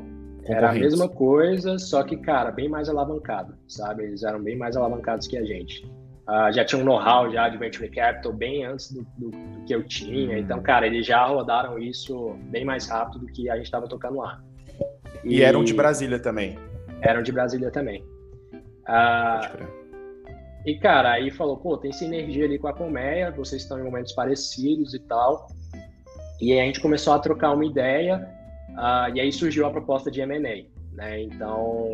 Speaker 2: Era a mesma coisa, só que, cara, bem mais alavancado, sabe? Eles eram bem mais alavancados que a gente. Uh, já tinha um know-how já de Venture Capital bem antes do, do, do que eu tinha. Hum. Então, cara, eles já rodaram isso bem mais rápido do que a gente estava tocando lá.
Speaker 1: E, e, eram de Brasília também?
Speaker 2: Eram de Brasília também. Uh, e, cara, aí falou, pô, tem sinergia ali com a Colmeia, vocês estão em momentos parecidos e tal. E aí a gente começou a trocar uma ideia Uh, e aí surgiu a proposta de M&A, né? Então,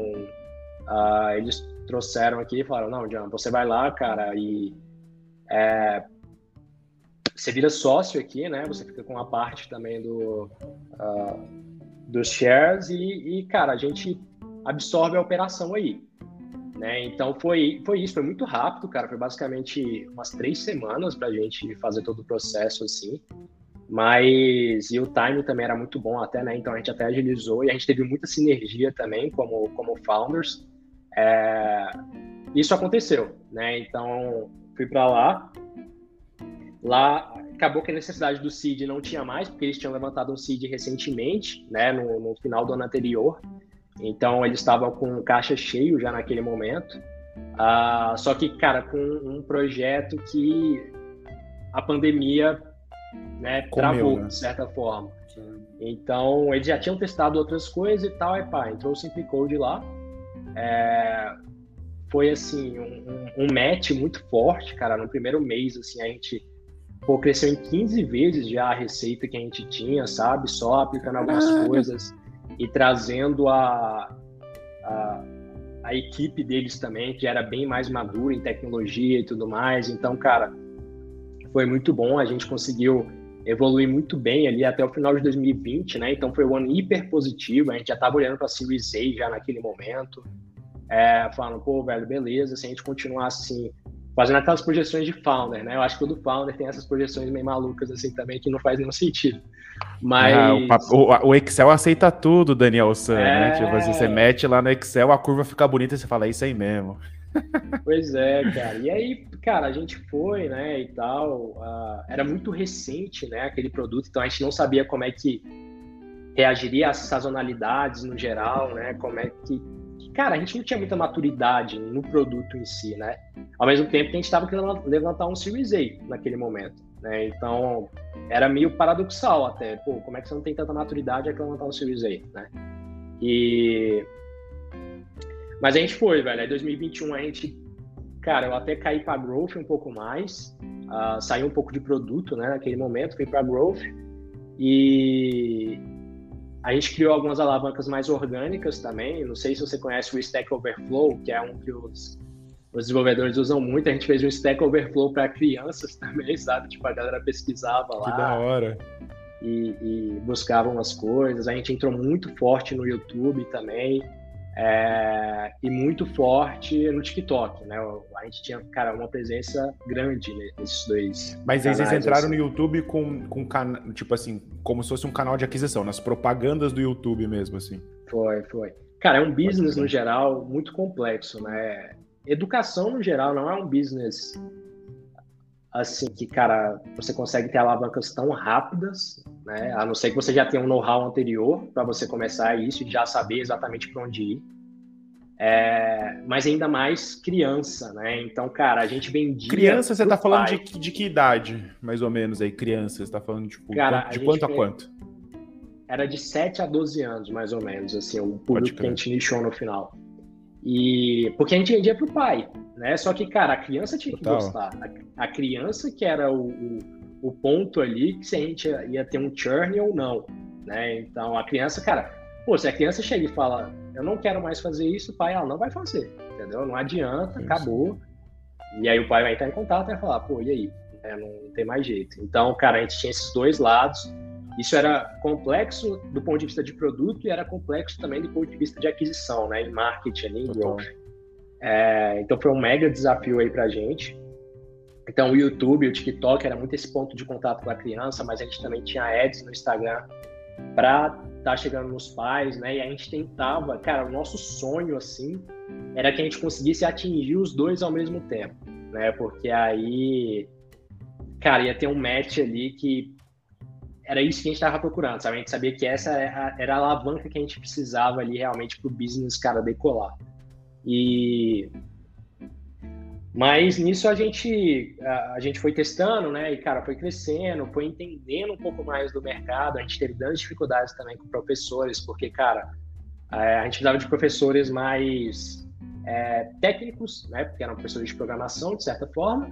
Speaker 2: uh, eles trouxeram aqui e falaram, não, John, você vai lá, cara, e é, você vira sócio aqui, né? Você fica com a parte também do, uh, dos shares e, e, cara, a gente absorve a operação aí. Né? Então foi, foi isso, foi muito rápido, cara. Foi basicamente umas três semanas para a gente fazer todo o processo assim. Mas e o time também era muito bom até, né? Então a gente até agilizou e a gente teve muita sinergia também como como founders. É, isso aconteceu, né? Então fui para lá. Lá acabou que a necessidade do seed não tinha mais, porque eles tinham levantado um seed recentemente, né? No, no final do ano anterior. Então eles estavam com caixa cheio já naquele momento. Uh, só que, cara, com um projeto que a pandemia né, Comeu, travou, né? de certa forma. Então, eles já tinham testado outras coisas e tal, e pá, entrou o Simple Code lá. É, foi, assim, um, um, match muito forte, cara. No primeiro mês, assim, a gente pô, cresceu em 15 vezes já a receita que a gente tinha, sabe? Só aplicando algumas ah. coisas e trazendo a, a, a equipe deles também, que era bem mais madura em tecnologia e tudo mais. Então, cara, foi muito bom. A gente conseguiu evoluir muito bem ali até o final de 2020, né? Então foi um ano hiper positivo. A gente já estava olhando para a Series A já naquele momento, é, falando, pô, velho, beleza. Se a gente continuar assim, fazendo aquelas projeções de founder, né? Eu acho que todo founder tem essas projeções meio malucas assim também que não faz nenhum sentido. Mas
Speaker 1: ah, o, o, Excel aceita tudo, Daniel San, né? é... né? Tipo, assim, você mete lá no Excel, a curva fica bonita e você fala, é isso aí mesmo.
Speaker 2: Pois é, cara. E aí, cara, a gente foi, né, e tal. Uh, era muito recente, né, aquele produto, então a gente não sabia como é que reagiria às sazonalidades no geral, né, como é que... Cara, a gente não tinha muita maturidade no produto em si, né? Ao mesmo tempo que a gente estava querendo levantar um Series A naquele momento, né? Então, era meio paradoxal até. Pô, como é que você não tem tanta maturidade a levantar um Series A, né? E mas a gente foi, velho. Aí 2021 a gente, cara, eu até caí para growth um pouco mais, uh, saí um pouco de produto, né, naquele momento, fui para growth e a gente criou algumas alavancas mais orgânicas também. Não sei se você conhece o Stack Overflow, que é um que os, os desenvolvedores usam muito. A gente fez um Stack Overflow para crianças também, sabe? Tipo, a galera pesquisava lá.
Speaker 1: Que da hora.
Speaker 2: E, e buscava umas coisas. A gente entrou muito forte no YouTube também. É, e muito forte no TikTok, né? A gente tinha, cara, uma presença grande nesses dois.
Speaker 1: Mas vocês entraram assim. no YouTube com, com can... tipo assim, como se fosse um canal de aquisição, nas propagandas do YouTube mesmo, assim.
Speaker 2: Foi, foi. Cara, é um business no geral muito complexo, né? Educação no geral não é um business assim que, cara, você consegue ter alavancas tão rápidas, né? A não ser que você já tenha um know-how anterior para você começar isso e já saber exatamente para onde ir. É, mas ainda mais criança, né? Então, cara, a gente vendia.
Speaker 1: Criança, você tá falando de, de, que idade, mais ou menos, aí? Criança, você tá falando tipo, cara, de quanto a quanto?
Speaker 2: Era de 7 a 12 anos, mais ou menos, assim, o público que a gente nichou no final. E porque a gente vendia pro pai, né? Só que, cara, a criança tinha que Total. gostar. A, a, criança que era o, o, o, ponto ali que se a gente ia, ia, ter um churn ou não, né? Então, a criança, cara, pô, se a criança chega e fala, eu não quero mais fazer isso, o pai, ela não vai fazer, entendeu? Não adianta, isso. acabou. E aí o pai vai entrar em contato e vai falar, pô, e aí? É, não tem mais jeito. Então, cara, a gente tinha esses dois lados. Isso era complexo do ponto de vista de produto e era complexo também do ponto de vista de aquisição, né? Em marketing, em growth. É, então foi um mega desafio aí pra gente. Então o YouTube, o TikTok era muito esse ponto de contato com a criança, mas a gente também tinha ads no Instagram para estar tá chegando nos pais, né? E a gente tentava, cara, o nosso sonho assim era que a gente conseguisse atingir os dois ao mesmo tempo, né? Porque aí, cara, ia ter um match ali que era isso que a gente estava procurando, sabe? A gente sabia que essa era a alavanca que a gente precisava ali realmente para o business, cara, decolar. E mas nisso a gente a, a, gente foi testando, né? E cara, foi crescendo, foi entendendo um pouco mais do mercado. A gente teve grandes dificuldades também com professores, porque cara, é, a gente precisava de professores mais é, técnicos, né? Porque eram professores de programação de certa forma,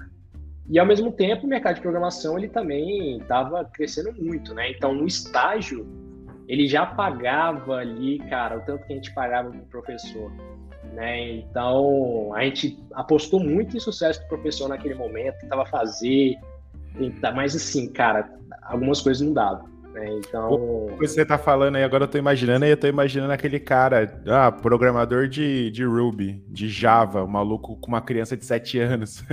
Speaker 2: e ao mesmo tempo, o mercado de programação ele também estava crescendo muito, né? Então, no estágio, ele já pagava ali, cara, o tanto que a gente pagava para o professor, né? Então, a gente apostou muito em sucesso do professor naquele momento, tentava fazer, mas assim, cara, algumas coisas não davam. Né? Então.
Speaker 1: Você tá falando aí, agora eu tô imaginando, aí eu tô imaginando aquele cara, ah, programador de, de Ruby, de Java, o maluco com uma criança de 7 anos.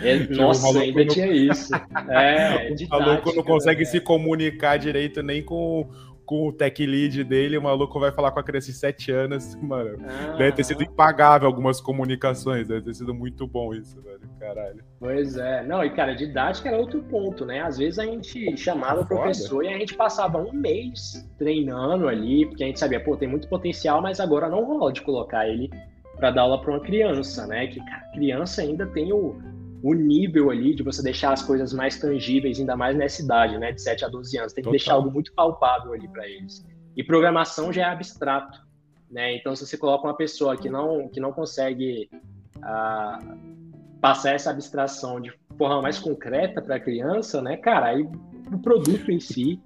Speaker 2: Ele, tipo, nossa, ainda não... tinha isso. É,
Speaker 1: o maluco não consegue né? se comunicar direito nem com com o tech lead dele, o maluco vai falar com a criança de 7 anos, mano. Ah, deve ter sido impagável algumas comunicações, deve ter sido muito bom isso, velho. Caralho.
Speaker 2: Pois é. Não, e cara, didática era outro ponto, né? Às vezes a gente chamava o professor e a gente passava um mês treinando ali, porque a gente sabia, pô, tem muito potencial, mas agora não rola de colocar ele para dar aula para uma criança, né? Que a criança ainda tem o o nível ali de você deixar as coisas mais tangíveis, ainda mais nessa idade, né, de 7 a 12 anos. Tem que Total. deixar algo muito palpável ali para eles. E programação já é abstrato, né? Então, se você coloca uma pessoa que não, que não consegue uh, passar essa abstração de forma mais concreta para a criança, né, cara, aí o produto em si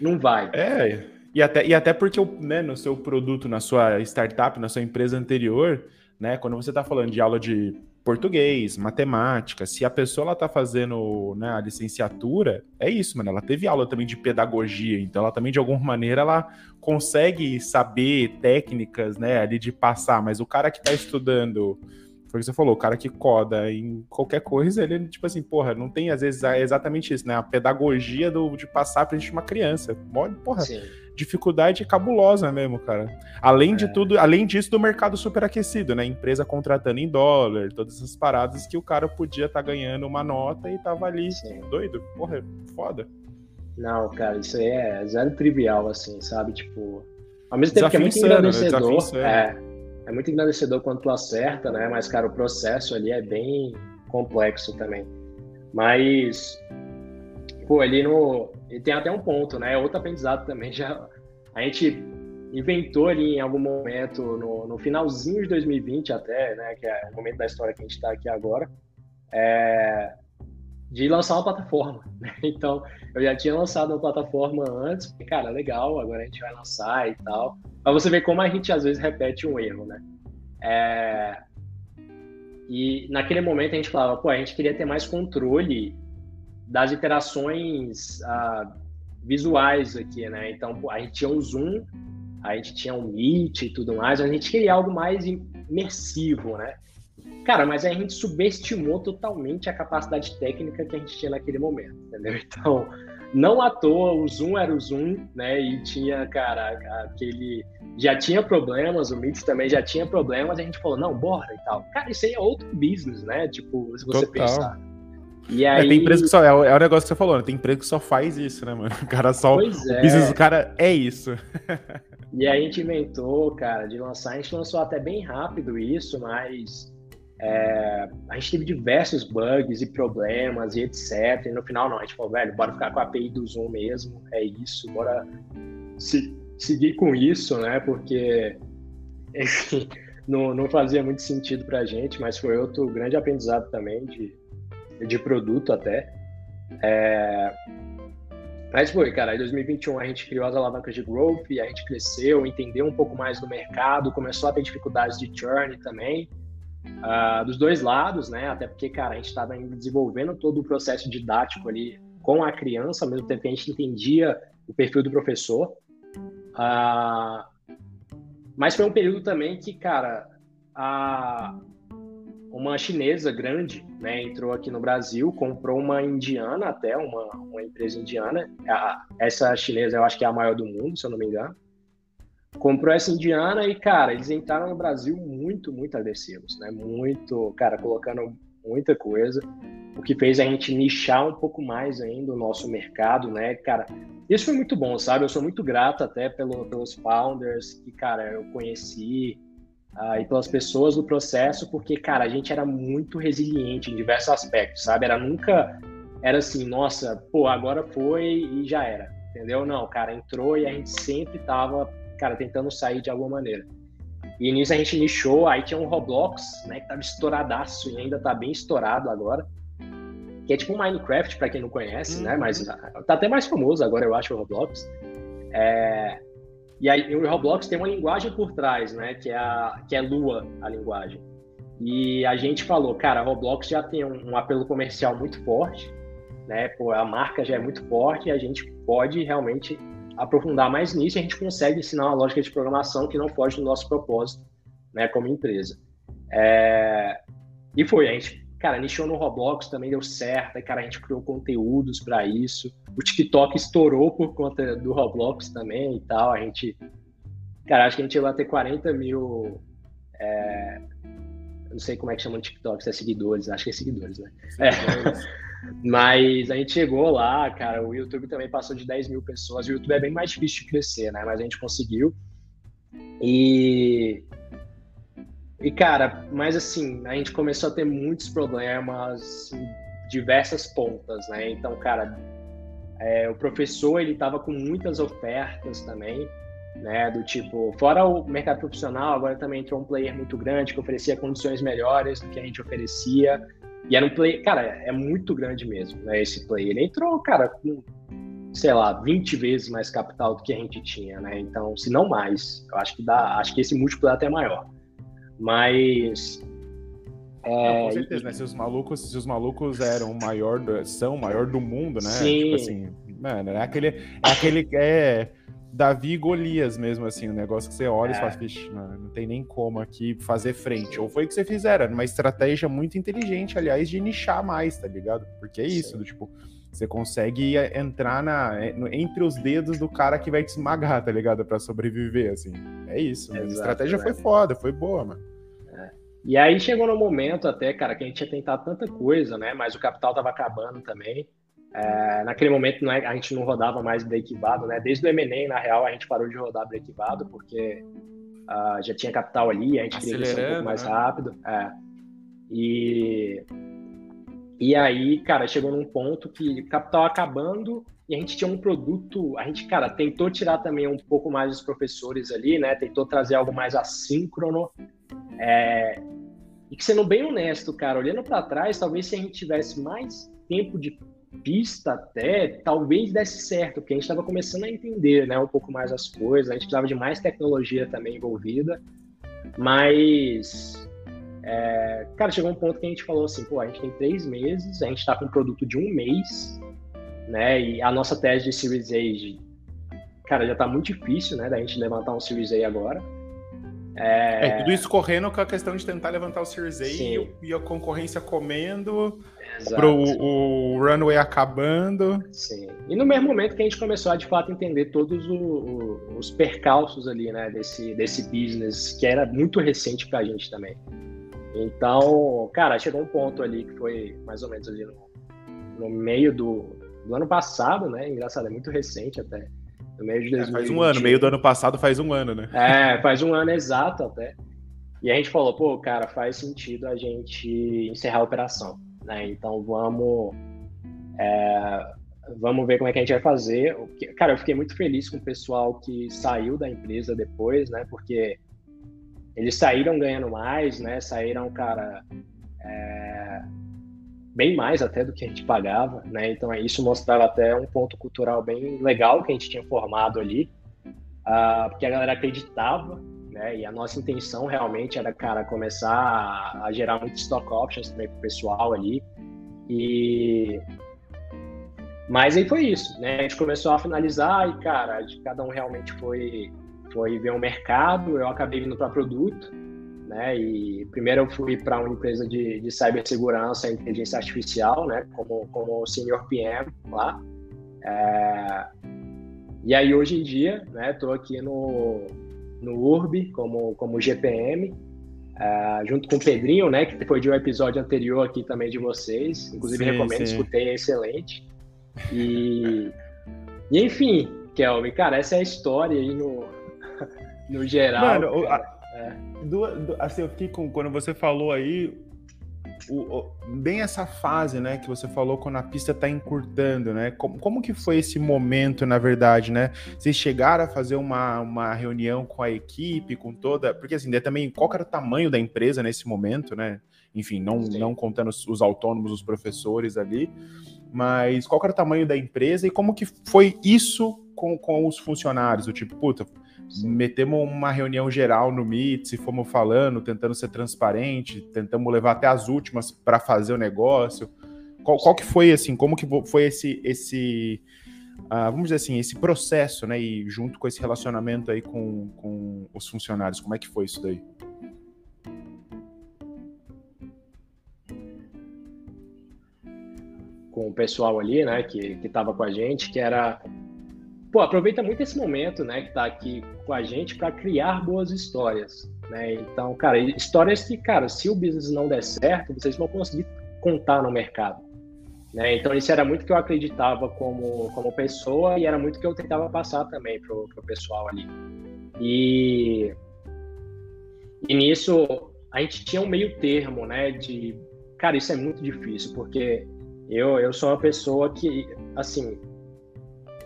Speaker 2: não vai.
Speaker 1: É, e até, e até porque né, no seu produto, na sua startup, na sua empresa anterior, né, quando você está falando de aula de português, matemática, se a pessoa ela tá fazendo né, a licenciatura, é isso, mano. Ela teve aula também de pedagogia, então ela também, de alguma maneira, ela consegue saber técnicas, né, ali de passar, mas o cara que tá estudando foi o que você falou, o cara que coda em qualquer coisa, ele, tipo assim, porra, não tem às vezes é exatamente isso, né? A pedagogia do, de passar pra gente uma criança. Porra, Sim. dificuldade cabulosa mesmo, cara. Além é. de tudo, além disso, do mercado superaquecido, né? Empresa contratando em dólar, todas essas paradas que o cara podia estar tá ganhando uma nota e tava ali, Sim. doido. Porra, foda.
Speaker 2: Não, cara, isso aí é zero trivial, assim, sabe? Tipo, ao mesmo tempo Desafio que é muito né? engrandecedor. Né? É, é muito engrandecedor quando tu acerta, né? Mas, cara, o processo ali é bem complexo também. Mas, pô, ali no. E tem até um ponto, né? Outro aprendizado também. Já, a gente inventou ali em algum momento, no, no finalzinho de 2020 até, né? Que é o momento da história que a gente está aqui agora. É, de lançar uma plataforma. Né? Então, eu já tinha lançado uma plataforma antes, cara, legal, agora a gente vai lançar e tal. Pra você ver como a gente às vezes repete um erro, né? É... E naquele momento a gente falava, pô, a gente queria ter mais controle das interações uh, visuais aqui, né? Então, a gente tinha um Zoom, a gente tinha um Meet e tudo mais, a gente queria algo mais imersivo, né? Cara, mas a gente subestimou totalmente a capacidade técnica que a gente tinha naquele momento, entendeu? Então, não à toa o Zoom era o Zoom, né? E tinha, cara, aquele. Já tinha problemas, o Meet também já tinha problemas, a gente falou, não, bora e tal. Cara, isso aí é outro business, né? Tipo, se você Total. pensar.
Speaker 1: E aí... É, tem empresa que só. É o, é o negócio que você falou, né? Tem empresa que só faz isso, né, mano? O cara só. Pois é. O business do cara é isso.
Speaker 2: e aí a gente inventou, cara, de lançar. A gente lançou até bem rápido isso, mas é, a gente teve diversos bugs e problemas e etc. E no final, não, a gente falou, velho, bora ficar com a API do Zoom mesmo, é isso, bora se, seguir com isso, né? Porque, enfim, não, não fazia muito sentido pra gente, mas foi outro grande aprendizado também de, de produto até. É, mas foi, cara, em 2021 a gente criou as alavancas de growth, a gente cresceu, entendeu um pouco mais do mercado, começou a ter dificuldades de churn também uh, dos dois lados, né? Até porque, cara, a gente estava desenvolvendo todo o processo didático ali com a criança, ao mesmo tempo que a gente entendia o perfil do professor. Uh, mas foi um período também que, cara, a, uma chinesa grande né, entrou aqui no Brasil, comprou uma indiana até, uma, uma empresa indiana. A, essa chinesa eu acho que é a maior do mundo, se eu não me engano comprou essa indiana e, cara, eles entraram no Brasil muito, muito agressivos, né? Muito, cara, colocando muita coisa, o que fez a gente nichar um pouco mais ainda o nosso mercado, né, cara? Isso foi muito bom, sabe? Eu sou muito grato até pelo, pelos founders que, cara, eu conheci uh, e pelas pessoas do processo, porque, cara, a gente era muito resiliente em diversos aspectos, sabe? Era nunca, era assim, nossa, pô, agora foi e já era, entendeu? Não, cara, entrou e a gente sempre tava cara, tentando sair de alguma maneira. E nisso a gente nichou, aí tinha um Roblox, né, que tava estouradaço e ainda tá bem estourado agora. Que é tipo um Minecraft, para quem não conhece, né, uhum. né? Mas tá até mais famoso agora, eu acho, o Roblox. É... E aí o Roblox tem uma linguagem por trás, né? Que é, a, que é Lua, a linguagem. E a gente falou, cara, Roblox já tem um, um apelo comercial muito forte, né? Pô, a marca já é muito forte e a gente pode realmente aprofundar mais nisso, a gente consegue ensinar uma lógica de programação que não foge do nosso propósito, né, como empresa. É... E foi, a gente, cara, nichou no Roblox, também deu certo, aí, cara, a gente criou conteúdos para isso. O TikTok estourou por conta do Roblox também e tal. A gente, cara, acho que a gente chegou a ter 40 mil. É... Não sei como é que chama no TikTok, se é seguidores, acho que é seguidores, né? É. Mas a gente chegou lá, cara, o YouTube também passou de 10 mil pessoas. O YouTube é bem mais difícil de crescer, né? Mas a gente conseguiu. E, E, cara, mas assim, a gente começou a ter muitos problemas em diversas pontas, né? Então, cara, é, o professor, ele tava com muitas ofertas também, né? Do tipo, fora o mercado profissional, agora também entrou um player muito grande que oferecia condições melhores do que a gente oferecia. E era um player, cara, é muito grande mesmo, né? Esse player. Ele entrou, cara, com, sei lá, 20 vezes mais capital do que a gente tinha, né? Então, se não mais, eu acho que dá, acho que esse múltiplo é até maior. Mas
Speaker 1: é, não, com certeza, né? Se os malucos, se os malucos eram maior, do, são o maior do mundo, né?
Speaker 2: Sim.
Speaker 1: Tipo assim, mano, é aquele, é aquele é Davi e Golias mesmo, assim, o um negócio que você olha é. e fala, vixe, mano, não tem nem como aqui fazer frente. Ou foi o que você fizeram, uma estratégia muito inteligente, aliás, de nichar mais, tá ligado? Porque é isso, do, tipo, você consegue entrar na, é, entre os dedos do cara que vai te esmagar, tá ligado? Para sobreviver, assim. É isso. Exato, a estratégia né? foi foda, foi boa, mano.
Speaker 2: É. E aí chegou no momento até, cara, que a gente tinha tentado tanta coisa, né? Mas o capital tava acabando também. É, naquele momento não é, a gente não rodava mais breakivado, né? Desde o M&A, na real, a gente parou de rodar breakivado, porque uh, já tinha capital ali, a gente queria ser um pouco mais né? rápido. É. E e aí, cara, chegou num ponto que capital acabando e a gente tinha um produto, a gente, cara, tentou tirar também um pouco mais os professores ali, né? Tentou trazer algo mais assíncrono. É... E que sendo bem honesto, cara, olhando para trás, talvez se a gente tivesse mais tempo de pista até, talvez desse certo, porque a gente estava começando a entender, né, um pouco mais as coisas, a gente precisava de mais tecnologia também envolvida, mas é, cara, chegou um ponto que a gente falou assim, pô, a gente tem três meses, a gente está com um produto de um mês, né? E a nossa tese de Series A, cara, já está muito difícil, né? Da gente levantar um Series A agora.
Speaker 1: É... é, tudo isso correndo com a questão de tentar levantar o Series A e, e, a concorrência comendo, pro, o, runway acabando.
Speaker 2: Sim. E no mesmo momento que a gente começou a de fato entender todos o, o, os percalços ali, né, desse, desse business que era muito recente para a gente também. Então, cara, chegou um ponto ali que foi mais ou menos ali no, no meio do, do ano passado, né? Engraçado, é muito recente até. No meio de 2020.
Speaker 1: É, faz um ano, meio do ano passado faz um ano, né?
Speaker 2: É, faz um ano exato até. E a gente falou, pô, cara, faz sentido a gente encerrar a operação, né? Então vamos, é, vamos ver como é que a gente vai fazer. Cara, eu fiquei muito feliz com o pessoal que saiu da empresa depois, né? Porque eles saíram ganhando mais, né? Saíram, cara, é, bem mais até do que a gente pagava, né? Então isso mostrava até um ponto cultural bem legal que a gente tinha formado ali, uh, porque a galera acreditava, né? E a nossa intenção realmente era, cara, começar a, a gerar muito stock options também pro pessoal ali. E mas aí foi isso, né? A gente começou a finalizar e, cara, cada um realmente foi foi ver o mercado, eu acabei vindo para produto, né? E primeiro eu fui para uma empresa de, de cibersegurança e inteligência artificial, né? Como, como senior PM lá. É... E aí hoje em dia, né? Estou aqui no, no URB como, como GPM, é, junto com o Pedrinho, né? Que foi de um episódio anterior aqui também de vocês. Inclusive sim, recomendo, sim. escutei, é excelente. E, e enfim, Kelvin, cara, essa é a história aí no, no geral. Mano, a,
Speaker 1: é. do, do, assim, eu fiquei com. Quando você falou aí, o, o, bem essa fase, né, que você falou quando a pista tá encurtando, né? Como, como que foi esse momento, na verdade, né? Vocês chegaram a fazer uma, uma reunião com a equipe, com toda. Porque assim, também, qual era o tamanho da empresa nesse momento, né? Enfim, não, não contando os, os autônomos, os professores ali, mas qual era o tamanho da empresa e como que foi isso com, com os funcionários? O tipo, puta, metemos uma reunião geral no Meet, se fomos falando, tentando ser transparente, tentamos levar até as últimas para fazer o negócio. Qual, qual, que foi assim? Como que foi esse esse uh, vamos dizer assim esse processo, né? E junto com esse relacionamento aí com, com os funcionários, como é que foi isso daí?
Speaker 2: Com o pessoal ali, né? Que que estava com a gente, que era pô, aproveita muito esse momento, né, que tá aqui com a gente para criar boas histórias, né? Então, cara, histórias que, cara, se o business não der certo, vocês vão conseguir contar no mercado, né? Então, isso era muito que eu acreditava como como pessoa e era muito que eu tentava passar também pro, pro pessoal ali. E e nisso a gente tinha um meio termo, né? De, cara, isso é muito difícil, porque eu, eu sou uma pessoa que, assim,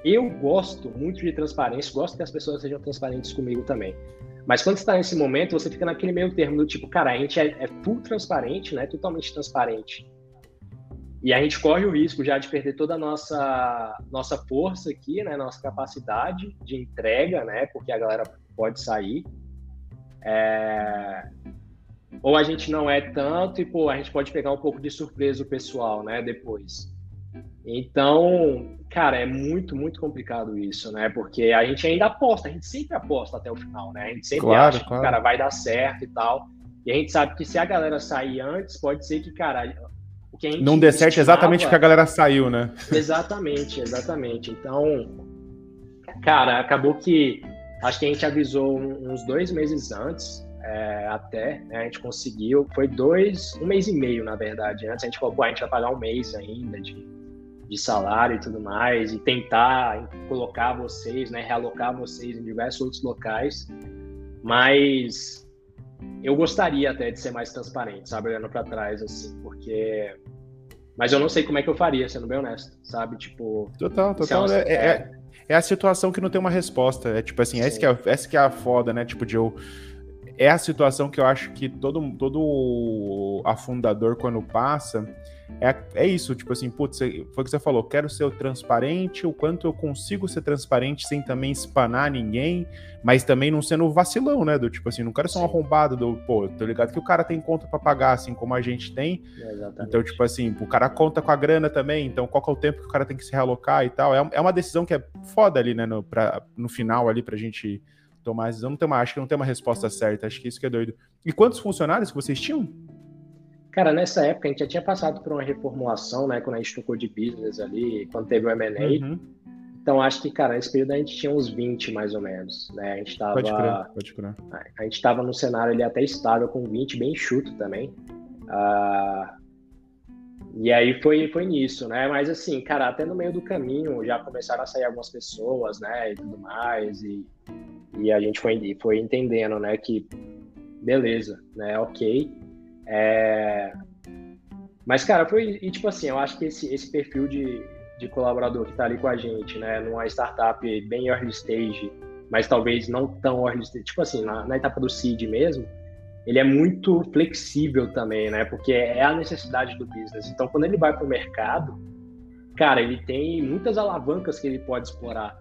Speaker 2: eu gosto muito de transparência, gosto que as pessoas sejam transparentes comigo também. Mas quando está nesse momento, você fica naquele meio termo do tipo, cara, a gente é, é full transparente, né? Totalmente transparente. E a gente corre o risco já de perder toda a nossa, nossa força aqui, né? Nossa capacidade de entrega, né? Porque a galera pode sair. É... Ou a gente não é tanto e, pô, a gente pode pegar um pouco de surpresa o pessoal, né? Depois. Então, cara, é muito, muito complicado isso, né? Porque a gente ainda aposta, a gente sempre aposta até o final, né? A gente sempre claro, acha claro. que, cara, vai dar certo e tal. E a gente sabe que se a galera sair antes, pode ser que, cara,
Speaker 1: o que a gente não dê certo exatamente porque a galera saiu, né?
Speaker 2: Exatamente, exatamente. Então, cara, acabou que acho que a gente avisou uns dois meses antes, é, até, né? A gente conseguiu, foi dois, um mês e meio, na verdade. Antes a gente falou, pô, a gente vai pagar um mês ainda de de salário e tudo mais, e tentar colocar vocês, né, realocar vocês em diversos outros locais, mas eu gostaria até de ser mais transparente, sabe, olhando para trás, assim, porque. Mas eu não sei como é que eu faria, sendo bem honesto, sabe? Tipo.
Speaker 1: Total, total. É, é, é, é, a situação que não tem uma resposta. É tipo assim, essa que é, essa que é a foda, né? Tipo, de eu. É a situação que eu acho que todo, todo afundador, quando passa, é, é isso, tipo assim, putz, foi o que você falou, quero ser transparente, o quanto eu consigo ser transparente sem também espanar ninguém, mas também não sendo vacilão, né? Do tipo assim, não quero ser um arrombado do, pô, tô ligado que o cara tem conta para pagar, assim como a gente tem. Exatamente. Então, tipo assim, o cara conta com a grana também, então qual que é o tempo que o cara tem que se realocar e tal. É, é uma decisão que é foda ali, né, no, pra, no final ali pra gente tomar a decisão. Não tem uma, acho que não tem uma resposta certa, acho que isso que é doido. E quantos funcionários que vocês tinham?
Speaker 2: Cara, nessa época a gente já tinha passado por uma reformulação, né? Quando a gente tocou de business ali, quando teve o M&A. Uhum. Então acho que, cara, nesse período a gente tinha uns 20 mais ou menos, né? A gente tava... Pode crer, pode crer. A gente tava num cenário ali até estável com 20, bem chuto também. Uh, e aí foi, foi nisso, né? Mas assim, cara, até no meio do caminho já começaram a sair algumas pessoas, né? E tudo mais. E, e a gente foi, foi entendendo, né? Que beleza, né? Ok. É... Mas, cara, foi. E, tipo assim, eu acho que esse, esse perfil de, de colaborador que está ali com a gente, né, numa startup bem early stage, mas talvez não tão early stage, tipo assim, na, na etapa do seed mesmo, ele é muito flexível também, né? Porque é a necessidade do business. Então, quando ele vai para o mercado, cara, ele tem muitas alavancas que ele pode explorar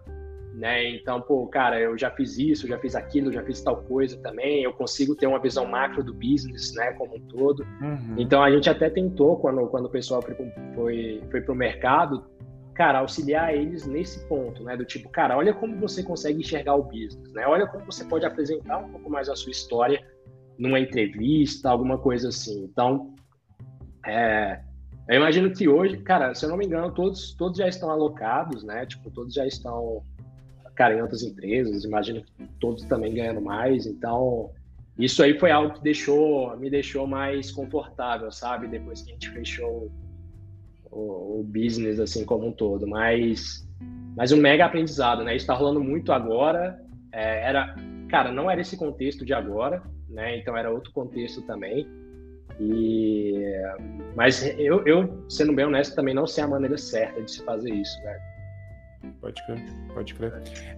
Speaker 2: né? Então, pô, cara, eu já fiz isso, já fiz aquilo, já fiz tal coisa também, eu consigo ter uma visão macro do business, né, como um todo. Uhum. Então, a gente até tentou, quando, quando o pessoal foi, foi, foi pro mercado, cara, auxiliar eles nesse ponto, né, do tipo, cara, olha como você consegue enxergar o business, né? Olha como você pode apresentar um pouco mais a sua história numa entrevista, alguma coisa assim. Então, é, eu imagino que hoje, cara, se eu não me engano, todos, todos já estão alocados, né? Tipo, todos já estão cara, em outras empresas, imagino que todos também ganhando mais, então isso aí foi algo que deixou, me deixou mais confortável, sabe? Depois que a gente fechou o, o business assim como um todo, mas mas um mega aprendizado, né? Está rolando muito agora, é, era, cara, não era esse contexto de agora, né? Então era outro contexto também. E mas eu, eu sendo bem honesto também não sei a maneira certa de se fazer isso, né?
Speaker 1: Pode crer, pode crer.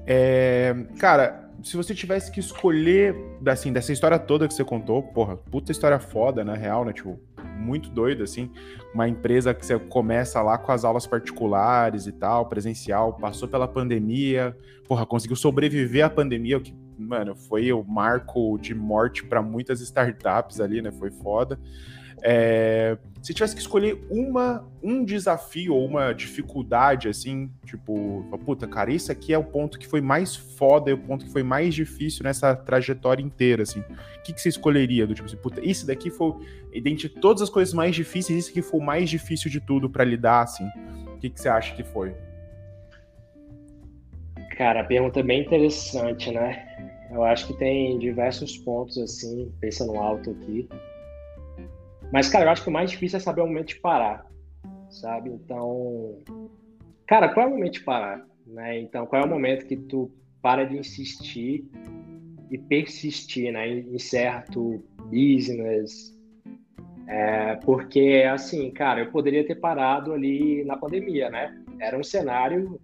Speaker 1: É, cara, se você tivesse que escolher, assim, dessa história toda que você contou, porra, puta história foda, na real, né? Tipo, muito doido, assim. Uma empresa que você começa lá com as aulas particulares e tal, presencial, passou pela pandemia, porra, conseguiu sobreviver à pandemia, o que, mano, foi o marco de morte para muitas startups ali, né? Foi foda. É, se tivesse que escolher uma, um desafio ou uma dificuldade, assim, tipo, puta, cara, esse aqui é o ponto que foi mais foda, é o ponto que foi mais difícil nessa trajetória inteira, assim. O que, que você escolheria? Do tipo assim, puta, esse daqui foi, dentre todas as coisas mais difíceis, esse aqui foi o mais difícil de tudo para lidar, assim. O que, que você acha que foi?
Speaker 2: Cara, a pergunta é bem interessante, né? Eu acho que tem diversos pontos, assim, pensando alto aqui. Mas, cara, eu acho que o mais difícil é saber o momento de parar, sabe? Então, cara, qual é o momento de parar? Né? Então, qual é o momento que tu para de insistir e persistir né, em certo business. É, porque, assim, cara, eu poderia ter parado ali na pandemia, né? Era um cenário,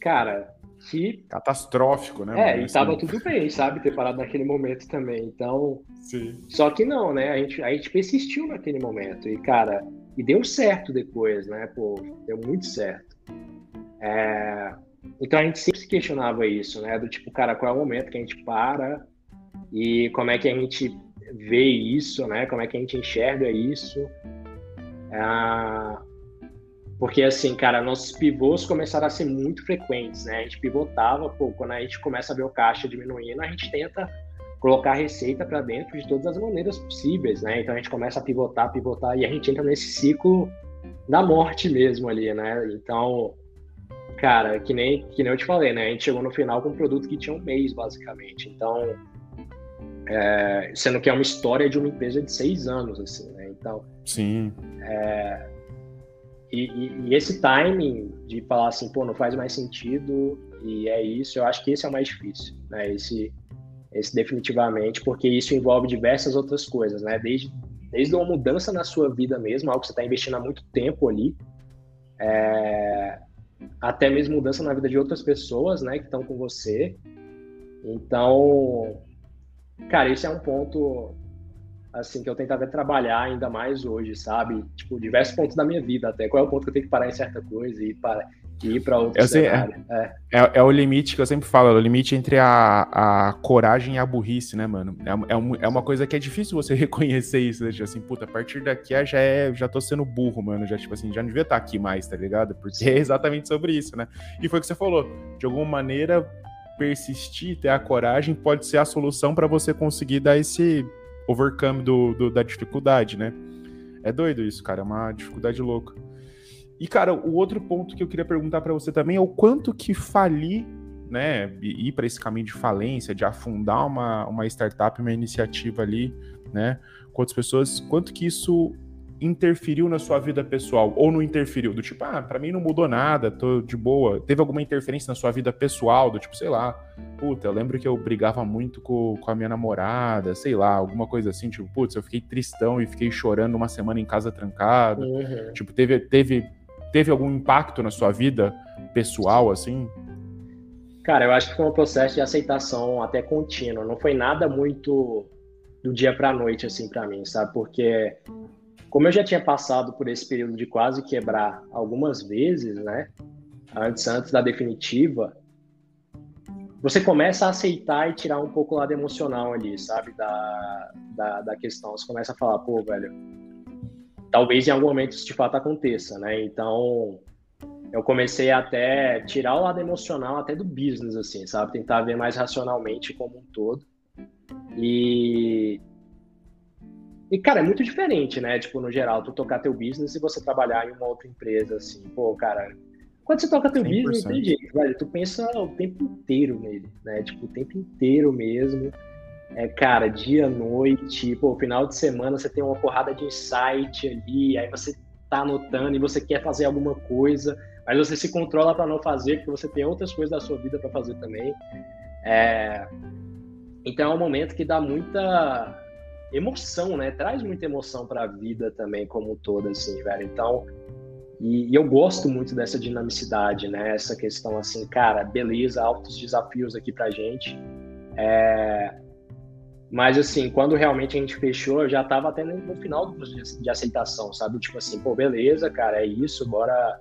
Speaker 2: cara, que.
Speaker 1: Catastrófico, né?
Speaker 2: É, e tava assim. tudo bem, sabe? Ter parado naquele momento também. Então.
Speaker 1: Sim.
Speaker 2: Só que não, né? A gente, a gente persistiu naquele momento. E, cara, e deu certo depois, né? Pô, deu muito certo. É... Então a gente sempre se questionava isso, né? Do tipo, cara, qual é o momento que a gente para e como é que a gente vê isso, né? Como é que a gente enxerga isso. É... Porque, assim, cara, nossos pivôs começaram a ser muito frequentes, né? A gente pivotava, pô, quando a gente começa a ver o caixa diminuindo, a gente tenta colocar receita para dentro de todas as maneiras possíveis, né? Então a gente começa a pivotar, pivotar e a gente entra nesse ciclo da morte mesmo ali, né? Então, cara, que nem, que nem eu te falei, né? A gente chegou no final com um produto que tinha um mês, basicamente. Então, é, sendo que é uma história de uma empresa de seis anos, assim, né? Então,
Speaker 1: sim.
Speaker 2: É, e, e, esse timing de falar assim, pô, não faz mais sentido e é isso, eu acho que esse é o mais difícil, né? Esse esse definitivamente, porque isso envolve diversas outras coisas, né? Desde, desde uma mudança na sua vida mesmo, algo que você está investindo há muito tempo ali, é, até mesmo mudança na vida de outras pessoas, né, que estão com você. Então, cara, esse é um ponto assim que eu tento até trabalhar ainda mais hoje, sabe? Tipo, diversos pontos da minha vida até. Qual é o ponto que eu tenho que parar em certa coisa e para ir para outro
Speaker 1: sei, é, é. É, é, o limite que eu sempre falo, é o limite entre a, a coragem e a burrice, né, mano? É, é, é uma coisa que é difícil você reconhecer isso, né? Tipo assim, puta, a partir daqui já, é, já tô sendo burro, mano. Já, tipo assim, já não devia estar tá aqui mais, tá ligado? Porque é exatamente sobre isso, né? E foi o que você falou. De alguma maneira, persistir, ter a coragem pode ser a solução para você conseguir dar esse overcome do, do, da dificuldade, né? É doido isso, cara. É uma dificuldade louca. E, cara, o outro ponto que eu queria perguntar para você também é o quanto que falir, né, ir para esse caminho de falência, de afundar uma, uma startup, uma iniciativa ali, né, outras pessoas, quanto que isso interferiu na sua vida pessoal ou não interferiu? Do tipo, ah, pra mim não mudou nada, tô de boa. Teve alguma interferência na sua vida pessoal? Do tipo, sei lá, puta, eu lembro que eu brigava muito com, com a minha namorada, sei lá, alguma coisa assim, tipo, putz, eu fiquei tristão e fiquei chorando uma semana em casa trancado. Uhum. Tipo, teve, teve teve algum impacto na sua vida pessoal, assim?
Speaker 2: Cara, eu acho que foi um processo de aceitação até contínuo. Não foi nada muito do dia para noite, assim, para mim, sabe? Porque, como eu já tinha passado por esse período de quase quebrar algumas vezes, né? Antes, antes da definitiva, você começa a aceitar e tirar um pouco o lado emocional ali, sabe? Da, da, da questão. Você começa a falar, pô, velho, talvez em algum momento isso de fato aconteça, né? Então, eu comecei até tirar o lado emocional até do business, assim, sabe? Tentar ver mais racionalmente como um todo. E e, cara, é muito diferente, né? Tipo, no geral, tu tocar teu business e você trabalhar em uma outra empresa, assim. Pô, cara, quando você toca teu 100%. business, não tem jeito, velho. Tu pensa o tempo inteiro nele, né? Tipo, o tempo inteiro mesmo é, cara, dia, noite, pô, final de semana você tem uma porrada de insight ali, aí você tá anotando e você quer fazer alguma coisa, mas você se controla para não fazer, porque você tem outras coisas da sua vida para fazer também. É... Então é um momento que dá muita emoção, né? Traz muita emoção para a vida também, como um assim, velho. Então, e, e, eu gosto muito dessa dinamicidade, né? Essa questão assim, cara, beleza, altos desafios aqui pra gente. É, mas, assim, quando realmente a gente fechou, eu já estava até no final do processo de aceitação, sabe? Tipo assim, pô, beleza, cara, é isso, bora,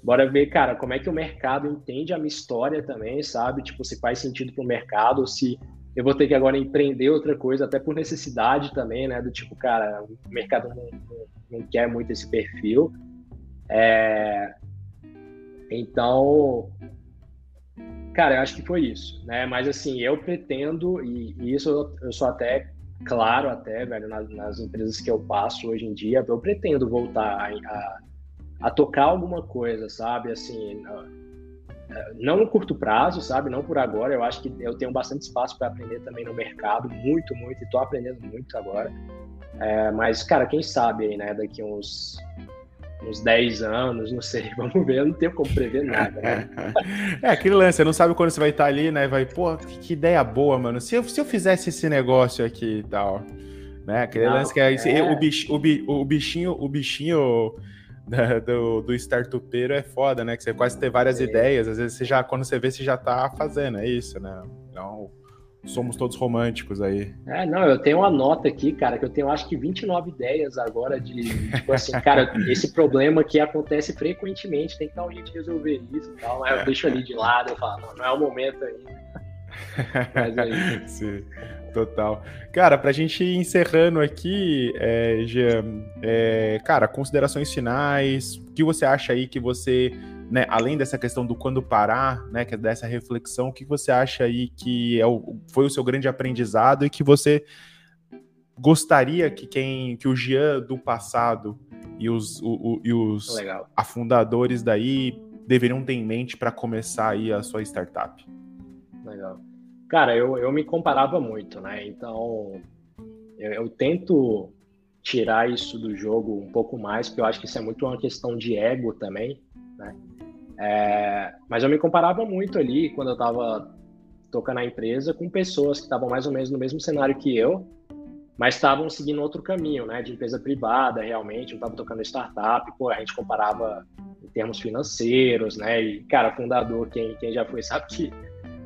Speaker 2: bora ver, cara, como é que o mercado entende a minha história também, sabe? Tipo, se faz sentido para o mercado, se eu vou ter que agora empreender outra coisa, até por necessidade também, né? Do tipo, cara, o mercado não, não, não quer muito esse perfil. É... Então, Cara, eu acho que foi isso, né? Mas assim, eu pretendo, e, e isso eu, eu, sou até claro, até, velho, nas, nas, empresas que eu passo hoje em dia, eu pretendo voltar a, a, a tocar alguma coisa, sabe? Assim, no curto prazo, sabe? Não por agora. Eu acho que eu tenho bastante espaço para aprender também no mercado, muito, muito, e tô aprendendo muito agora. É, mas, cara, quem sabe aí, né? Daqui uns uns 10 anos, não sei, vamos ver, eu não tenho como prever nada, né?
Speaker 1: é, aquele lance, você não sabe quando você vai estar ali, né? Vai, pô, que, ideia boa, mano. Se eu, se eu fizesse esse negócio aqui e tal. Né? Aquele não, lance que é, é. O, bichinho, o, bichinho, o bichinho da, do, do startupeiro é foda, né? Que você quase ter várias é. ideias, às vezes você já, quando você vê, você já tá fazendo, é isso, né? Então, somos todos românticos aí.
Speaker 2: É, não, eu tenho uma nota aqui, cara, que eu tenho acho que 29 ideias agora de, tipo assim, cara, esse problema que acontece frequentemente, tem que dar um jeito de resolver isso e tal. Aí eu deixo ali de lado, eu falo, não, não é o momento ainda.
Speaker 1: Mas aí. Sim. Total. Cara, pra gente ir encerrando aqui, é, Jean, é, cara, considerações finais, o que você acha aí que você, né, além dessa questão do quando parar, né, que é dessa reflexão, o que você acha aí que é o, foi o seu grande aprendizado e que você gostaria que quem, que o Jean do passado e os, o, o, e os afundadores daí deveriam ter em mente para começar aí a sua startup?
Speaker 2: Legal. Cara, eu, eu me comparava muito, né? Então, eu, eu, tento tirar isso do jogo um pouco mais, porque eu acho que isso é muito uma questão de ego também, né? É, mas eu me comparava muito ali quando eu estava tocando a empresa com pessoas que estavam mais ou menos no mesmo cenário que eu, mas estavam seguindo outro caminho, né? De empresa privada, realmente, não estava tocando startup, pô, a gente comparava em termos financeiros, né? E, cara, fundador, quem, quem já foi, sabe que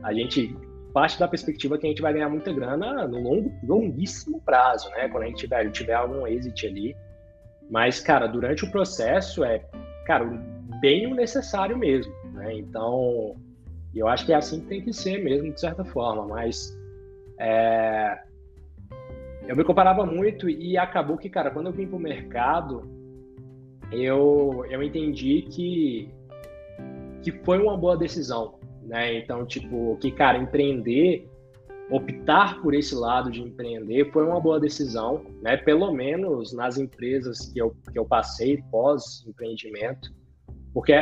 Speaker 2: a gente parte da perspectiva que a gente vai ganhar muita grana no longo, longuíssimo prazo, né? Quando a gente tiver, tiver algum exit ali. Mas, cara, durante o processo é, cara, bem o necessário mesmo, né? Então, eu acho que é assim que tem que ser mesmo, de certa forma. Mas é, eu me comparava muito e acabou que, cara, quando eu vim pro mercado, eu, eu entendi que, que foi uma boa decisão, né? Então, tipo, que, cara, empreender, optar por esse lado de empreender foi uma boa decisão, né? Pelo menos nas empresas que eu, que eu passei pós-empreendimento, porque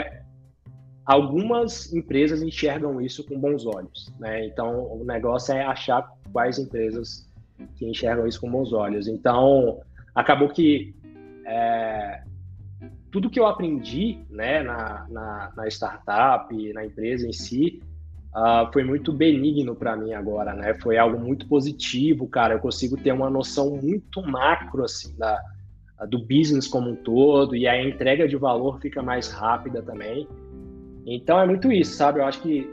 Speaker 2: algumas empresas enxergam isso com bons olhos, né? Então, o negócio é achar quais empresas que enxergam isso com bons olhos. Então, acabou que é, tudo que eu aprendi né, na, na, na startup, na empresa em si, uh, foi muito benigno para mim agora, né? Foi algo muito positivo, cara. Eu consigo ter uma noção muito macro assim da, do business como um todo e a entrega de valor fica mais rápida também. Então é muito isso, sabe? Eu acho que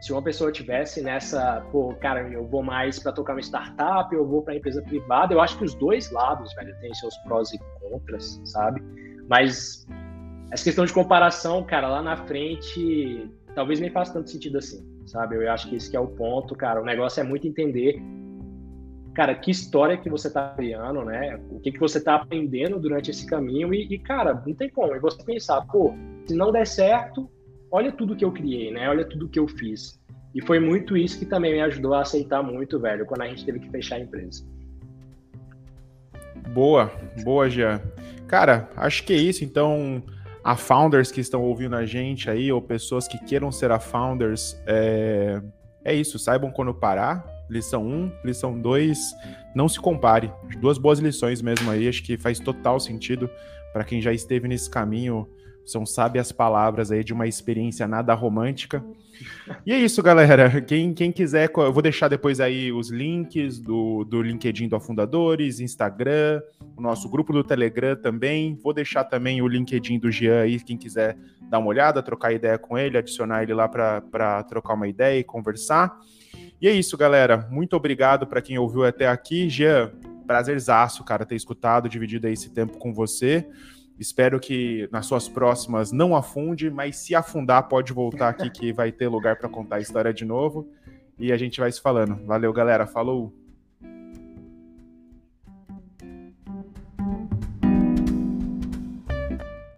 Speaker 2: se uma pessoa tivesse nessa, pô, cara, eu vou mais para tocar uma startup, eu vou para empresa privada, eu acho que os dois lados, velho, tem seus prós e contras, sabe? Mas essa questão de comparação, cara, lá na frente, talvez nem faça tanto sentido assim, sabe? Eu acho que esse que é o ponto, cara. O negócio é muito entender, cara, que história que você tá criando, né? O que, que você tá aprendendo durante esse caminho e, e, cara, não tem como. E você pensar, pô, se não der certo, olha tudo que eu criei, né? Olha tudo que eu fiz. E foi muito isso que também me ajudou a aceitar muito, velho, quando a gente teve que fechar a empresa.
Speaker 1: Boa, boa, Jean. Cara, acho que é isso. Então, a founders que estão ouvindo a gente aí, ou pessoas que queiram ser a founders, é, é isso. Saibam quando parar. Lição 1, lição 2, não se compare. Duas boas lições mesmo aí, acho que faz total sentido para quem já esteve nesse caminho são sábias palavras aí de uma experiência nada romântica. E é isso, galera. Quem, quem quiser, eu vou deixar depois aí os links do, do LinkedIn do Afundadores, Instagram, o nosso grupo do Telegram também. Vou deixar também o LinkedIn do Jean aí, quem quiser dar uma olhada, trocar ideia com ele, adicionar ele lá para trocar uma ideia e conversar. E é isso, galera. Muito obrigado para quem ouviu até aqui. Jean, prazerzaço, cara, ter escutado, dividido aí esse tempo com você. Espero que nas suas próximas não afunde, mas se afundar, pode voltar aqui que vai ter lugar para contar a história de novo. E a gente vai se falando. Valeu, galera. Falou!